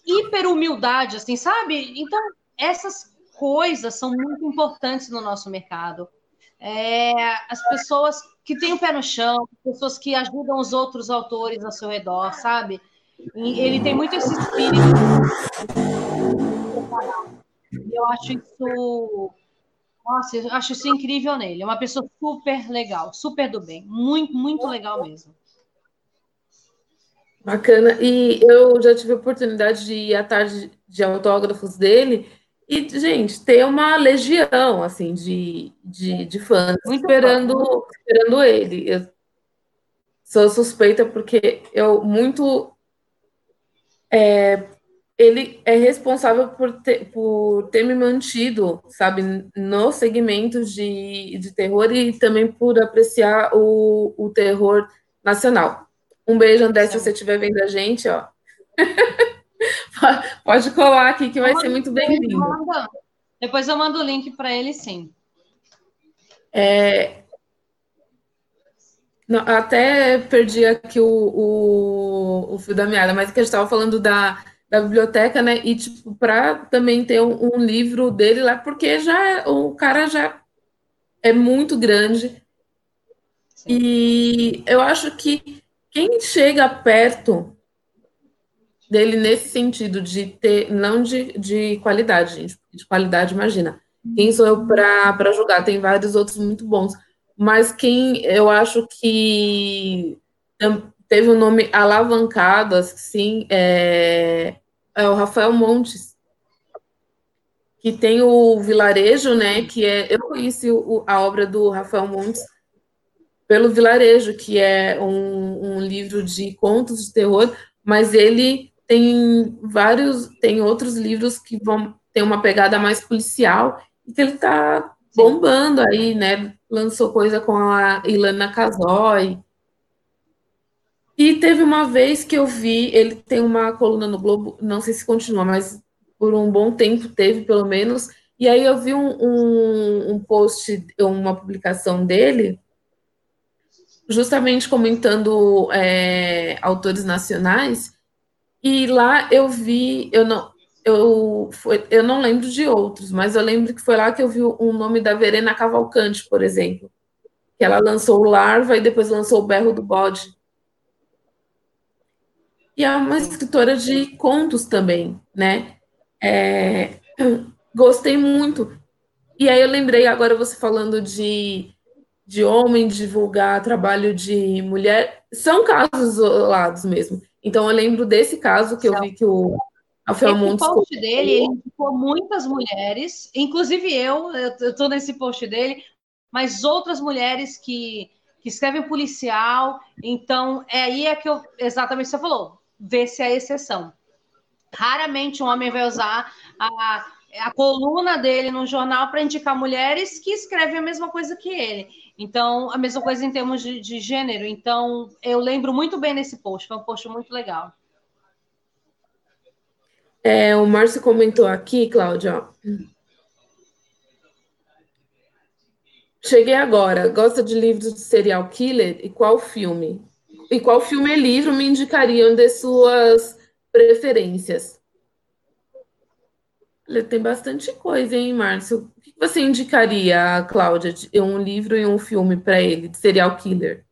hiper humildade, assim, sabe? Então, essas coisas são muito importantes no nosso mercado. É, as pessoas que têm o pé no chão, pessoas que ajudam os outros autores ao seu redor, sabe? E ele tem muito esse espírito. Eu acho isso. Nossa, eu acho isso incrível nele. É uma pessoa super legal, super do bem. Muito, muito legal mesmo. Bacana. E eu já tive a oportunidade de ir à tarde de autógrafos dele. E, gente, ter uma legião, assim, de, de, de fãs esperando, esperando ele. Eu sou suspeita porque eu muito... É, ele é responsável por ter, por ter me mantido, sabe, no segmento de, de terror e também por apreciar o, o terror nacional. Um beijo, André, se você estiver vendo a gente, ó. Pode colar aqui que vai ser muito bem-vindo. Depois eu mando o link para ele, sim. É... Não, até perdi aqui o, o, o, fio da meada, mas que a gente estava falando da, da biblioteca, né? E tipo, para também ter um, um, livro dele lá, porque já o cara já é muito grande. Sim. E eu acho que quem chega perto dele nesse sentido de ter, não de, de qualidade, gente, de qualidade, imagina. Quem sou eu para julgar? Tem vários outros muito bons, mas quem eu acho que teve o um nome alavancado, assim, é, é o Rafael Montes, que tem o Vilarejo, né, que é, eu conheci o, a obra do Rafael Montes pelo Vilarejo, que é um, um livro de contos de terror, mas ele tem vários, tem outros livros que vão ter uma pegada mais policial e que ele está bombando aí, né? Lançou coisa com a Ilana Casoy. E teve uma vez que eu vi, ele tem uma coluna no Globo, não sei se continua, mas por um bom tempo teve, pelo menos. E aí eu vi um, um, um post, uma publicação dele, justamente comentando é, autores nacionais, e lá eu vi, eu não, eu, foi, eu não lembro de outros, mas eu lembro que foi lá que eu vi o nome da Verena Cavalcante, por exemplo. Que ela lançou o Larva e depois lançou o Berro do Bode. E é uma escritora de contos também, né? É, gostei muito. E aí eu lembrei agora você falando de, de homem divulgar trabalho de mulher. São casos isolados mesmo. Então eu lembro desse caso que eu vi que o Rafael Montes. O post dele, ele indicou muitas mulheres, inclusive eu, eu estou nesse post dele, mas outras mulheres que, que escrevem policial. Então, é aí é que eu exatamente você falou, vê se é exceção. Raramente um homem vai usar a, a coluna dele no jornal para indicar mulheres que escrevem a mesma coisa que ele. Então, a mesma coisa em termos de, de gênero. Então, eu lembro muito bem desse post, foi um post muito legal. É, o Márcio comentou aqui, Cláudia. Cheguei agora. Gosta de livros de serial killer? E qual filme? E qual filme e livro me indicariam de suas preferências? Tem bastante coisa, hein, Márcio? O que você indicaria, Cláudia, de um livro e um filme para ele, de serial killer?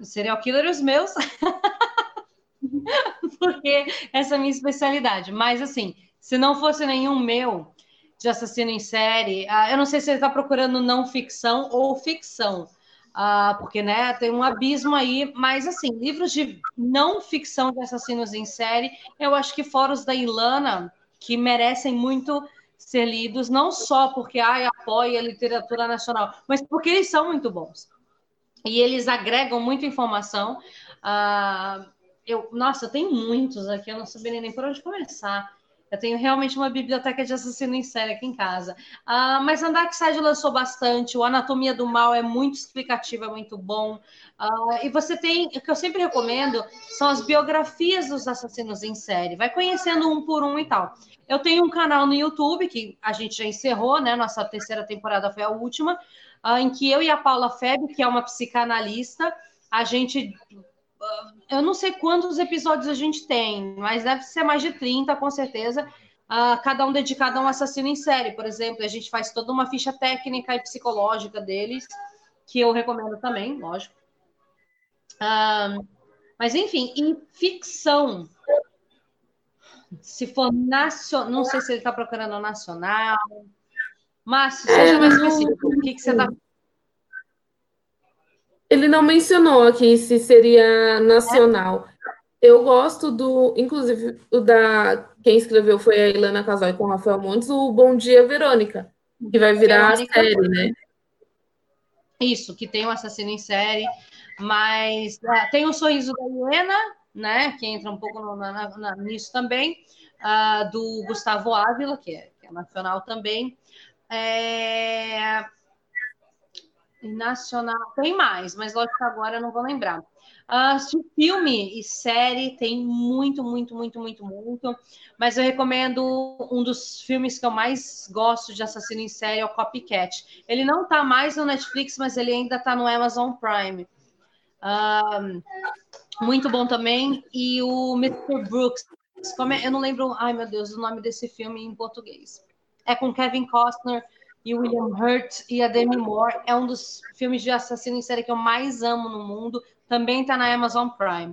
Serial killer os meus. Porque essa é a minha especialidade. Mas, assim, se não fosse nenhum meu de assassino em série, uh, eu não sei se ele está procurando não ficção ou ficção. Uh, porque né, tem um abismo aí, mas assim, livros de não ficção de assassinos em série, eu acho que fora os da Ilana, que merecem muito ser lidos, não só porque ai, apoia a literatura nacional, mas porque eles são muito bons. E eles agregam muita informação. Uh, eu, nossa, tenho muitos aqui, eu não sabia nem por onde começar. Eu tenho realmente uma biblioteca de assassino em série aqui em casa. Uh, mas Andarkside lançou bastante. O Anatomia do Mal é muito explicativo, é muito bom. Uh, e você tem, o que eu sempre recomendo, são as biografias dos assassinos em série. Vai conhecendo um por um e tal. Eu tenho um canal no YouTube, que a gente já encerrou, né? Nossa terceira temporada foi a última, uh, em que eu e a Paula Feb, que é uma psicanalista, a gente eu não sei quantos episódios a gente tem, mas deve ser mais de 30, com certeza. Uh, cada um dedicado a um assassino em série, por exemplo. A gente faz toda uma ficha técnica e psicológica deles, que eu recomendo também, lógico. Uh, mas, enfim, em ficção, se for nacional, não sei se ele está procurando nacional. Márcio, seja mais específico. O que, que você está ele não mencionou aqui se seria nacional. Eu gosto do, inclusive, o da quem escreveu foi a Ilana Casal com o Rafael Montes, o Bom Dia Verônica, que vai virar Verônica, a série, né? Isso, que tem um assassino em série, mas uh, tem o sorriso da Helena, né? Que entra um pouco no, na, na, nisso também, uh, do Gustavo Ávila, que é, que é nacional também. É, Nacional, tem mais, mas lógico que agora eu não vou lembrar. Uh, filme e série tem muito, muito, muito, muito, muito. Mas eu recomendo um dos filmes que eu mais gosto de assassino em série, é o Copycat. Ele não está mais no Netflix, mas ele ainda está no Amazon Prime. Uh, muito bom também. E o Mr. Brooks. É? Eu não lembro, ai meu Deus, o nome desse filme em português. É com Kevin Costner e o William Hurt e a Demi Moore. É um dos filmes de assassino em série que eu mais amo no mundo. Também está na Amazon Prime.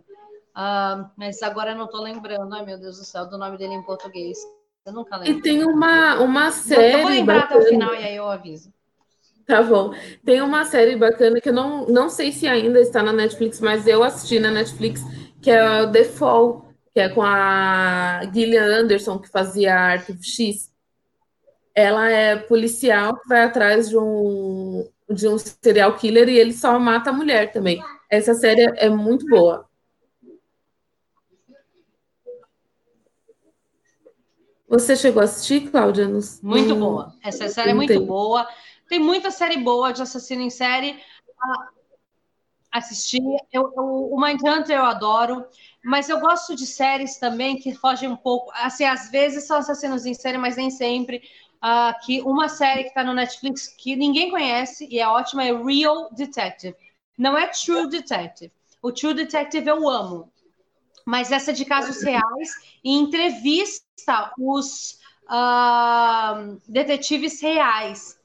Uh, mas agora eu não estou lembrando, ai meu Deus do céu, do nome dele em português. Eu nunca lembro. E tem uma, uma série. Eu vou lembrar bacana. até o final e aí eu aviso. Tá bom. Tem uma série bacana que eu não, não sei se ainda está na Netflix, mas eu assisti na Netflix, que é The Fall, que é com a Gillian Anderson, que fazia Arquivo X ela é policial que vai atrás de um, de um serial killer e ele só mata a mulher também. Essa série é muito boa. Você chegou a assistir, Cláudia? Muito boa. Essa série é muito boa. Tem muita série boa de assassino em série. Ah, assistir. Eu, eu, o Mindhunter eu adoro, mas eu gosto de séries também que fogem um pouco. Assim, às vezes são assassinos em série, mas nem sempre uh, que uma série que está no Netflix que ninguém conhece e é ótima é Real Detective. Não é True Detective. O True Detective eu amo, mas essa é de casos reais e entrevista os uh, detetives reais.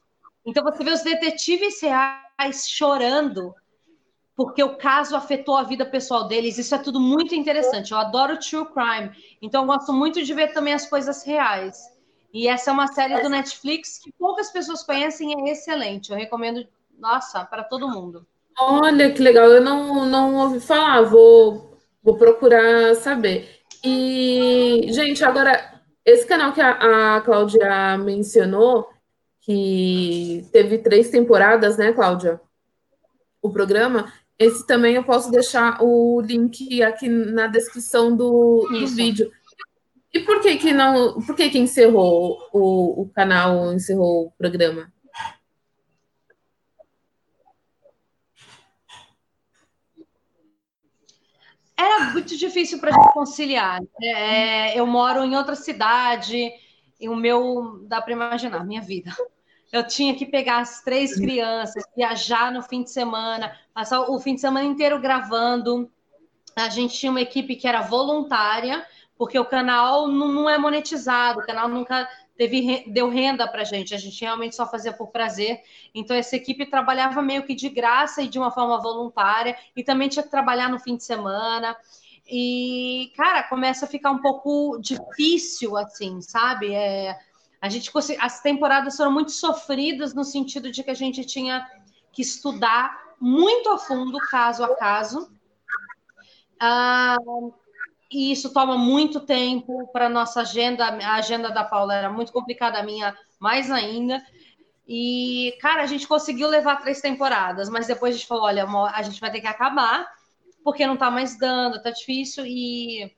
Então você vê os detetives reais chorando porque o caso afetou a vida pessoal deles. Isso é tudo muito interessante. Eu adoro true crime, então eu gosto muito de ver também as coisas reais. E essa é uma série do Netflix que poucas pessoas conhecem e é excelente. Eu recomendo, nossa, para todo mundo. Olha que legal, eu não, não ouvi falar, vou, vou procurar saber. E, gente, agora, esse canal que a, a Cláudia mencionou, que teve três temporadas, né, Cláudia? O programa, esse também eu posso deixar o link aqui na descrição do, do vídeo. E por que que não, por que que encerrou o, o canal, encerrou o programa? Era muito difícil para conciliar. É, eu moro em outra cidade e o meu, dá para imaginar, minha vida. Eu tinha que pegar as três crianças, viajar no fim de semana, passar o fim de semana inteiro gravando. A gente tinha uma equipe que era voluntária, porque o canal não, é monetizado, o canal nunca teve, deu renda para a gente, a gente realmente só fazia por prazer. Então, essa equipe trabalhava meio que de graça e de uma forma voluntária, e também tinha que trabalhar no fim de semana. E, cara, começa a ficar um pouco difícil, assim, sabe? É, a gente as temporadas foram muito sofridas no sentido de que a gente tinha que estudar muito a fundo, caso a caso. Ah, e isso toma muito tempo para nossa agenda. A agenda da Paula era muito complicada, a minha mais ainda. E, cara, a gente conseguiu levar três temporadas, mas depois a gente falou: olha, a gente vai ter que acabar, porque não tá mais dando, tá difícil. E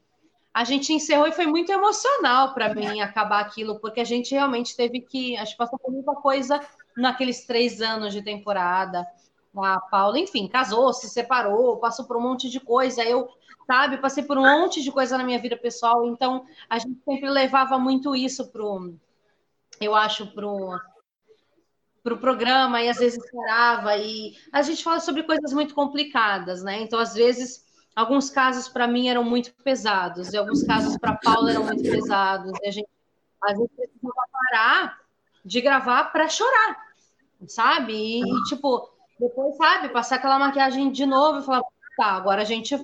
a gente encerrou e foi muito emocional para mim acabar aquilo, porque a gente realmente teve que. A gente passou por muita coisa naqueles três anos de temporada. A Paula, enfim, casou, se separou, passou por um monte de coisa. Eu sabe? Passei por um monte de coisa na minha vida pessoal, então a gente sempre levava muito isso pro, eu acho, pro pro programa e às vezes esperava e a gente fala sobre coisas muito complicadas, né? Então às vezes alguns casos para mim eram muito pesados, e alguns casos para Paula eram muito pesados, e a gente às vezes precisava parar de gravar para chorar, sabe? E, e, tipo, depois, sabe, passar aquela maquiagem de novo e falar, tá, agora a gente,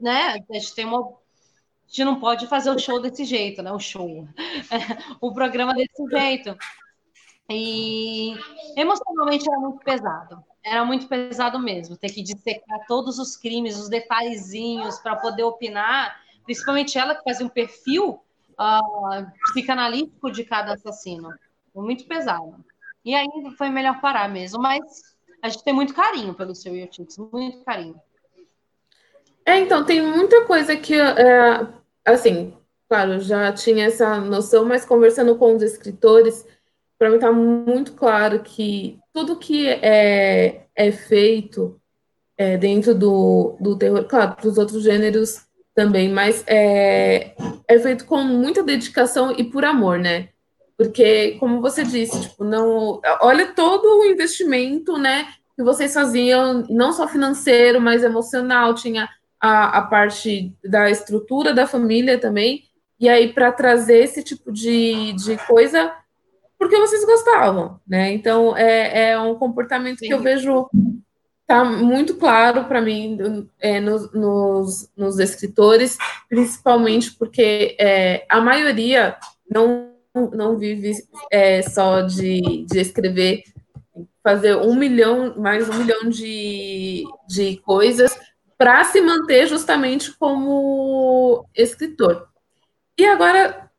né, a gente tem uma. A gente não pode fazer o show desse jeito, né? O show. o programa desse jeito. E emocionalmente era muito pesado. Era muito pesado mesmo, ter que dissecar todos os crimes, os detalhezinhos para poder opinar, principalmente ela que fazia um perfil uh, psicanalítico de cada assassino. Muito pesado. E aí foi melhor parar mesmo, mas a gente tem muito carinho pelo seu Yotix, muito carinho. É, então, tem muita coisa que, é, assim, claro, já tinha essa noção, mas conversando com os escritores, para mim está muito claro que tudo que é, é feito é, dentro do, do terror, claro, dos outros gêneros também, mas é, é feito com muita dedicação e por amor, né? Porque, como você disse, tipo, não. Olha todo o investimento, né? Que vocês faziam, não só financeiro, mas emocional, tinha a, a parte da estrutura da família também. E aí, para trazer esse tipo de, de coisa, porque vocês gostavam, né? Então, é, é um comportamento Sim. que eu vejo tá muito claro para mim é, nos, nos, nos, escritores, principalmente porque é, a maioria não não vive é, só de, de escrever, fazer um milhão, mais um milhão de, de coisas para se manter justamente como escritor. E agora,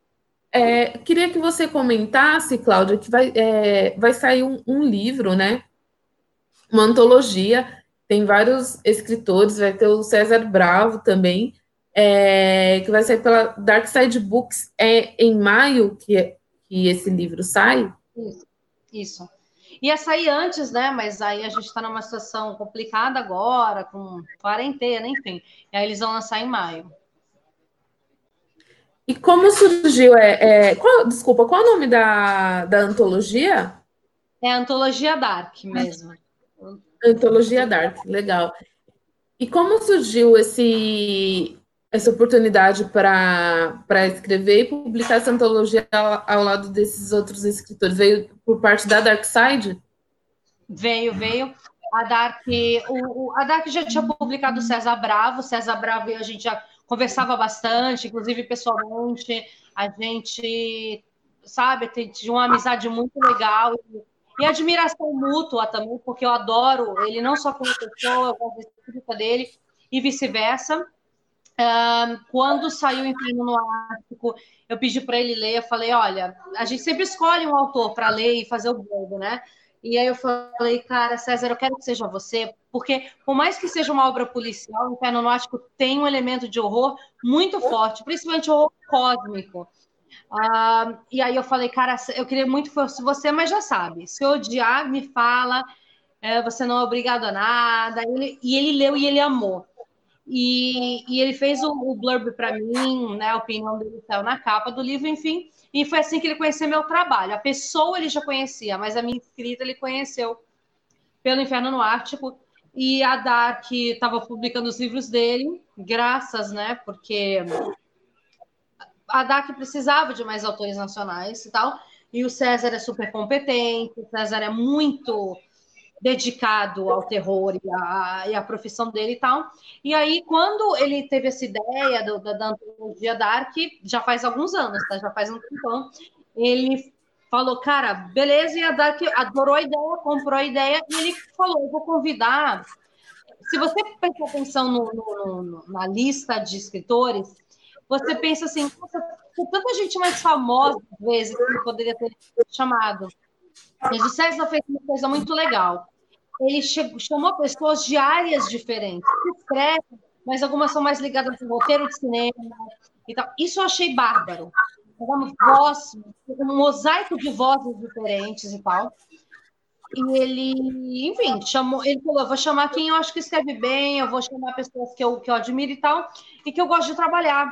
é, queria que você comentasse, Cláudia, que vai, é, vai sair um, um, livro, né? Uma antologia, tem vários escritores, vai ter o César Bravo também, é, que vai sair pela Dark Side Books é em maio que, que esse livro sai? Isso. Isso. Ia sair antes, né? Mas aí a gente está numa situação complicada agora, com quarentena, enfim. E aí eles vão lançar em maio. E como surgiu? É, é, qual, desculpa, qual é o nome da, da antologia? É a Antologia Dark mesmo. Antologia Dark, legal. E como surgiu esse, essa oportunidade para escrever e publicar essa antologia ao, ao, lado desses outros escritores? Veio por parte da Dark Side? Veio, veio. A Dark, o, a Dark já tinha publicado César Bravo, César Bravo e a gente já conversava bastante, inclusive pessoalmente, a gente, sabe, tinha uma amizade muito legal e, e admiração mútua também, porque eu adoro ele não só como pessoa, eu gosto da escrita dele e vice-versa quando saiu o Inferno no Ártico, eu pedi para ele ler, eu falei, olha, a gente sempre escolhe um autor para ler e fazer o blog, né? E aí eu falei, cara, César, eu quero que seja você, porque por mais que seja uma obra policial, o Inferno no Ártico tem um elemento de horror muito forte, principalmente horror cósmico. Uh, e aí eu falei, cara, eu queria muito fosse você, mas já sabe, se odiar, me fala, é, você não é obrigado a nada. Ele, e ele leu e ele amou. E, e ele fez o, o blurb para mim, né? A opinião dele saiu na capa do livro, enfim. E foi assim que ele conheceu meu trabalho. A pessoa ele já conhecia, mas a minha escrita ele conheceu pelo Inferno no Ártico. E a Dark estava publicando os livros dele, graças, né? Porque a Dark precisava de mais autores nacionais e tal. E o César é super competente, o César é muito dedicado ao terror e à, e profissão dele e tal. E aí, quando ele teve essa ideia do, da, da antologia Dark, já faz alguns anos, tá? Já faz um tempão, ele falou, cara, beleza, e a Dark adorou a ideia, comprou a ideia, e ele falou, vou convidar... Se você prestar atenção no, no, no, na lista de escritores, você pensa assim, tem tanta gente mais famosa, às vezes, que poderia ter chamado. Mas o César fez uma coisa muito legal. Ele chamou pessoas de áreas diferentes, mas algumas são mais ligadas ao roteiro de cinema e tal. Isso eu achei bárbaro. Uma voz, um mosaico de vozes diferentes e tal. E ele, enfim, chamou, ele falou: vou chamar quem eu acho que escreve bem, eu vou chamar pessoas que eu, que eu admiro e tal, e que eu gosto de trabalhar.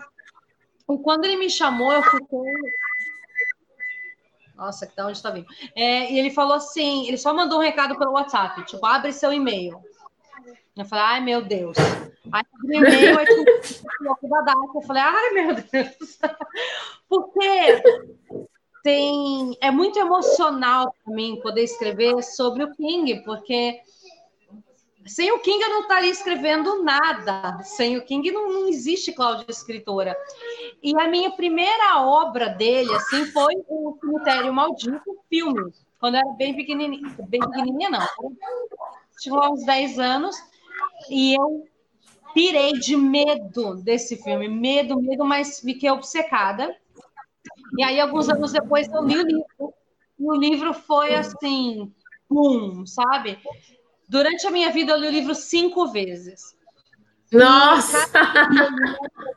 E quando ele me chamou, eu fiquei nossa, que da onde está vindo? É, e ele falou assim: ele só mandou um recado pelo WhatsApp, tipo, abre seu e-mail. Eu falei, ai meu Deus. Aí abri o e-mail, aí tinha da data. Eu falei, ai meu Deus. Porque tem, é muito emocional para mim poder escrever sobre o King, porque sem o King eu não estaria escrevendo nada. Sem o King não, não existe Cláudia escritora. E a minha primeira obra dele assim foi o Cemitério Maldito, filme. Quando eu era bem pequenininha, bem pequenininha não. Tinha uns 10 anos e eu pirei de medo desse filme, medo, medo, mas fiquei obcecada. E aí alguns anos depois eu li o livro. E o livro foi assim, pum, sabe? Durante a minha vida, eu li o livro cinco vezes. Nossa!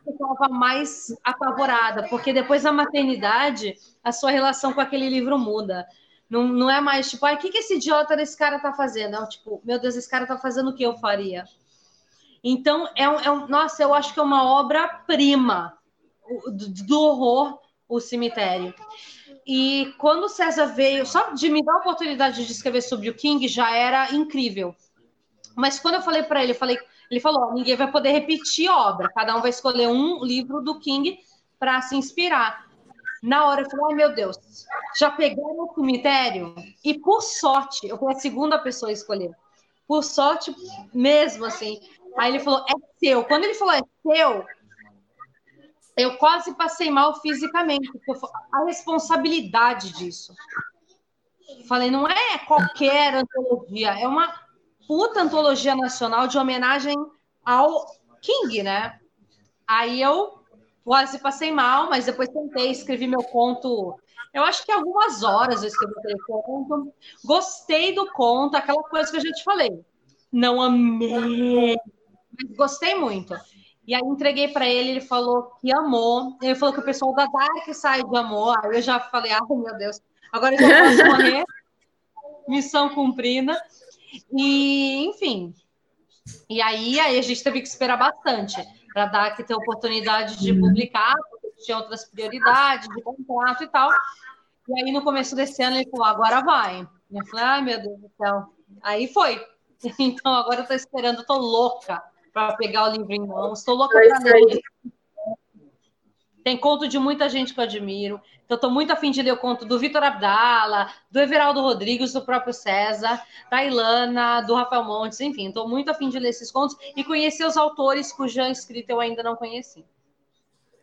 Eu estava mais apavorada, porque depois da maternidade, a sua relação com aquele livro muda. Não, não é mais tipo, o que, que esse idiota desse cara tá fazendo? É tipo, meu Deus, esse cara tá fazendo o que eu faria? Então, é um, é um nossa, eu acho que é uma obra-prima do, do horror, o cemitério. E quando o César veio, só de me dar a oportunidade de escrever sobre o King já era incrível. Mas quando eu falei para ele, eu falei, ele falou: ninguém vai poder repetir obra, cada um vai escolher um livro do King para se inspirar. Na hora eu falei: ai meu Deus, já pegaram o cemitério? E por sorte, eu fui a segunda pessoa a escolher. Por sorte mesmo, assim. Aí ele falou: é seu. Quando ele falou: é seu, eu quase passei mal fisicamente, a responsabilidade disso. Falei, não é qualquer antologia, é uma puta antologia nacional de homenagem ao King, né? Aí eu quase passei mal, mas depois tentei, escrevi meu conto. Eu acho que algumas horas eu escrevi aquele conto. Gostei do conto, aquela coisa que eu já te falei. Não amei, mas gostei muito. E aí entreguei para ele, ele falou que amou. Ele falou que o pessoal da Dark sai de amor. Aí eu já falei, ah, meu Deus, agora eu já posso morrer. Missão cumprida. E, enfim. E aí, aí a gente teve que esperar bastante para dar que ter oportunidade de publicar, porque tinha outras prioridades de contrato e tal. E aí, no começo desse ano, ele falou, agora vai. Eu falei, ai, meu Deus do céu. Aí foi. Então, agora eu estou esperando, estou louca para pegar o livro em mãos. Estou louca para ler. Tem conto de muita gente que eu admiro. Então, estou muito afim de ler o conto do Vitor Abdala, do Everaldo Rodrigues, do próprio César, da Ilana, do Rafael Montes, enfim, estou muito afim de ler esses contos e conhecer os autores cuja escrita eu ainda não conheci.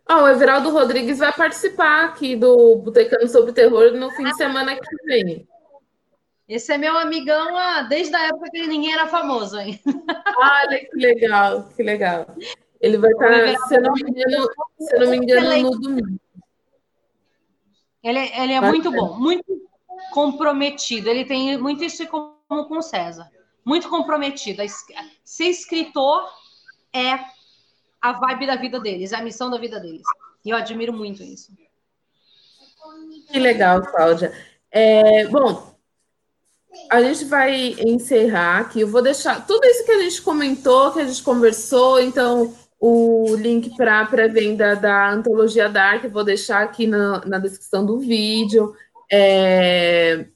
Oh, o Everaldo Rodrigues vai participar aqui do Botecano sobre Terror no fim de semana que vem. Esse é meu amigão ah, desde a época que ninguém era famoso ainda. Olha que legal, que legal. Ele vai estar, se não me engano, se não me engano no domingo. Ele, ele é muito bom, muito comprometido. Ele tem muito isso como com o César. Muito comprometido. Ser escritor é a vibe da vida deles, é a missão da vida deles. E eu admiro muito isso. Que legal, Cláudia. É, bom, a gente vai encerrar aqui. Eu vou deixar tudo isso que a gente comentou, que a gente conversou, então o link para a pré-venda da Antologia Dark, eu vou deixar aqui na, na descrição do vídeo. É,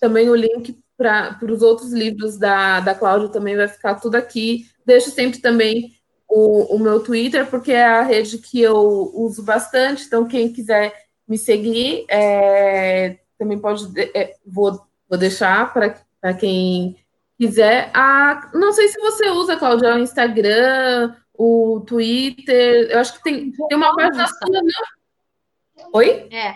também o link para os outros livros da, da Cláudia também vai ficar tudo aqui. Deixo sempre também o, o meu Twitter, porque é a rede que eu uso bastante, então quem quiser me seguir, é, também pode. É, vou Vou deixar para quem quiser. Ah, não sei se você usa, Cláudia, o Instagram, o Twitter. Eu acho que tem, tem uma página sua, né? Oi? É.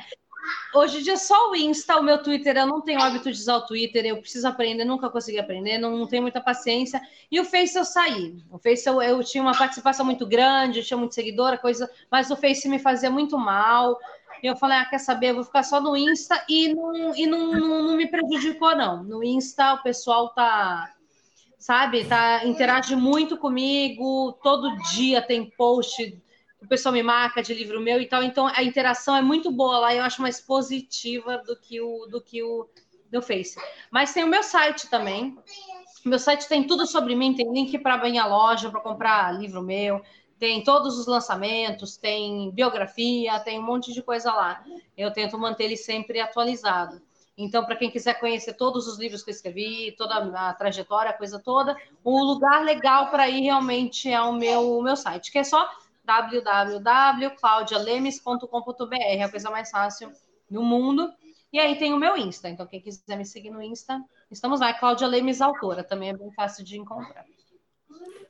Hoje em dia só o Insta, o meu Twitter, eu não tenho hábito de usar o Twitter, eu preciso aprender, nunca consegui aprender, não, não tenho muita paciência. E o Face eu saí. O Face eu, eu tinha uma participação muito grande, eu tinha muito seguidora, coisa, mas o Face me fazia muito mal. Eu falei, ah, quer saber? Eu vou ficar só no Insta e não, e não, não, não me prejudicou, não. No Insta o pessoal tá, sabe, tá, interage muito comigo, todo dia tem post, o pessoal me marca de livro meu e tal, então a interação é muito boa lá, eu acho mais positiva do que o do que o do Face. Mas tem o meu site também. Meu site tem tudo sobre mim, tem link para minha loja para comprar livro meu, tem todos os lançamentos, tem biografia, tem um monte de coisa lá. Eu tento manter ele sempre atualizado. Então, para quem quiser conhecer todos os livros que eu escrevi, toda a trajetória, a coisa toda, o lugar legal para ir realmente é o meu, o meu site, que é só www.claudialemes.com.br, é a coisa mais fácil do mundo. E aí tem o meu Insta, então quem quiser me seguir no Insta, estamos lá. Cláudia Lemes, autora, também é bem fácil de encontrar.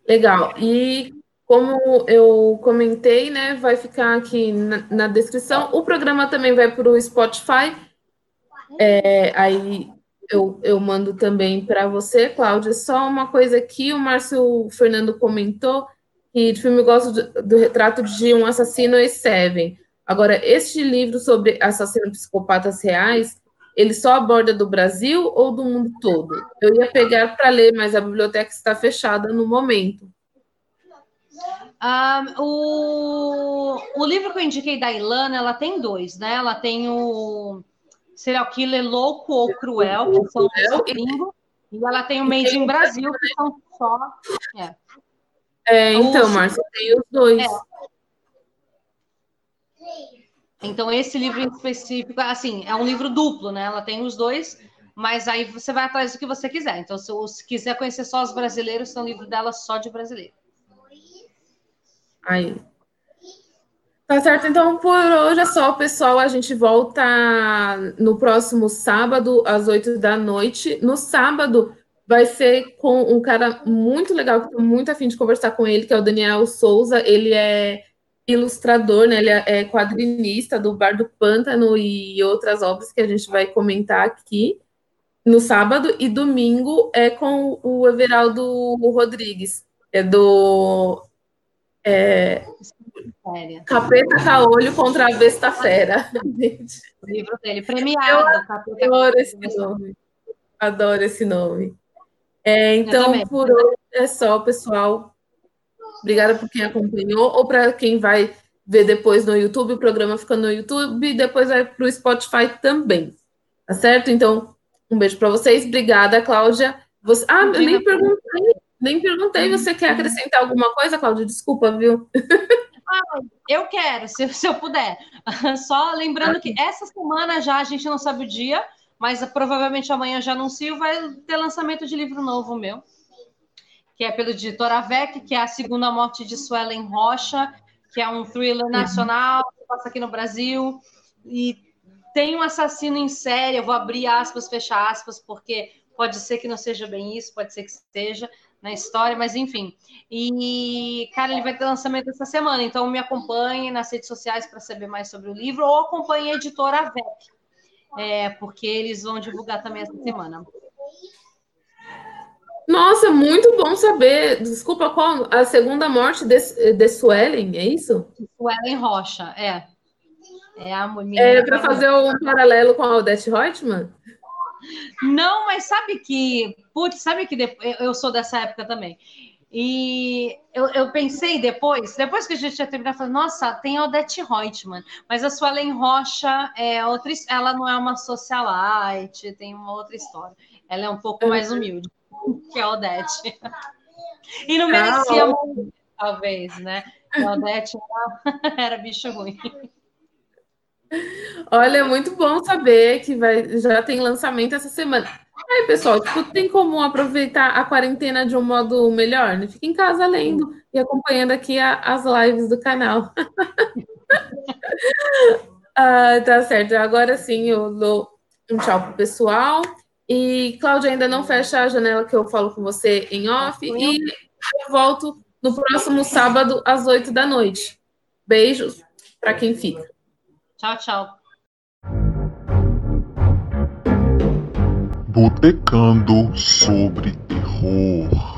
Legal. E como eu comentei, né, vai ficar aqui na, na descrição. O programa também vai para o Spotify. É, aí eu, eu mando também para você, Cláudia. Só uma coisa aqui, o Márcio Fernando comentou que de filme gosto do, do retrato de um assassino e Seven. Agora, este livro sobre assassinos psicopatas reais, ele só aborda do Brasil ou do mundo todo? Eu ia pegar para ler, mas a biblioteca está fechada no momento. Um, o, o livro que eu indiquei da Ilana, ela tem dois, né? Ela tem o Serial Killer Louco ou Cruel, que são os gringos, e ela tem o Made in Brasil, que são só. É, é então, Márcia, tem os dois. É. Então, esse livro em específico, assim, é um livro duplo, né? Ela tem os dois, mas aí você vai atrás do que você quiser. Então, se, se quiser conhecer só os brasileiros, tem um livro dela só de brasileiro. Aí. Tá certo, então por hoje é só, pessoal. A gente volta no próximo sábado, às oito da noite. No sábado vai ser com um cara muito legal, que estou muito afim de conversar com ele, que é o Daniel Souza. Ele é ilustrador, né? Ele é quadrinista do Bar do Pântano e outras obras que a gente vai comentar aqui no sábado. E domingo é com o Everaldo Rodrigues, é do é, Capeta Caolho contra a Besta Fera. O livro dele, premiado. Eu adoro esse nome. Adoro esse nome. É, então, por hoje é só, pessoal. Obrigada por quem acompanhou, ou para quem vai ver depois no YouTube, o programa fica no YouTube e depois vai para o Spotify também. Tá certo? Então, um beijo para vocês. Obrigada, Cláudia. Você... Ah, eu nem perguntei nem perguntei, você quer acrescentar alguma coisa, Cláudia? Desculpa, viu? Ah, eu quero, se, se eu puder. Só lembrando que essa semana já a gente não sabe o dia, mas provavelmente amanhã já anuncio, vai ter lançamento de livro novo meu, que é pelo editor Avec, que é a segunda morte de Suelen Rocha, que é um thriller nacional, que passa aqui no Brasil, e tem um assassino em série, eu vou abrir aspas, fechar aspas, porque pode ser que não seja bem isso, pode ser que seja, na história, mas enfim. E, cara, ele vai ter lançamento essa semana, então me acompanhe nas redes sociais para saber mais sobre o livro, ou acompanhe a editora VEC, é, porque eles vão divulgar também essa semana. Nossa, muito bom saber. Desculpa, qual a segunda morte de, de Suelen, é isso? Suelen Rocha, é. É a mulher. É para fazer um paralelo com a Odette Reutemann? Não, mas sabe que, putz, sabe que eu sou dessa época também. E eu, eu, pensei depois, depois que a gente tinha terminado, falei, nossa, tem a Odete Reutemann, mas a Suelen Rocha é outra, ela não é uma socialite, tem uma outra história. Ela é um pouco mais humilde que a Odete. E não merecia ah, muito, talvez, né? A Odete era, era bicho ruim. Olha, muito bom saber que vai, já tem lançamento essa semana. Aí, pessoal, tipo, tem como aproveitar a quarentena de um modo melhor? Né? Fica em casa lendo e acompanhando aqui a, as lives do canal. ah, tá certo. Agora sim, eu dou um tchau pro pessoal. E, Cláudia, ainda não fecha a janela que eu falo com você em off. E eu volto no próximo sábado, às oito da noite. Beijos para quem fica. Tchau, tchau. Botecando sobre terror.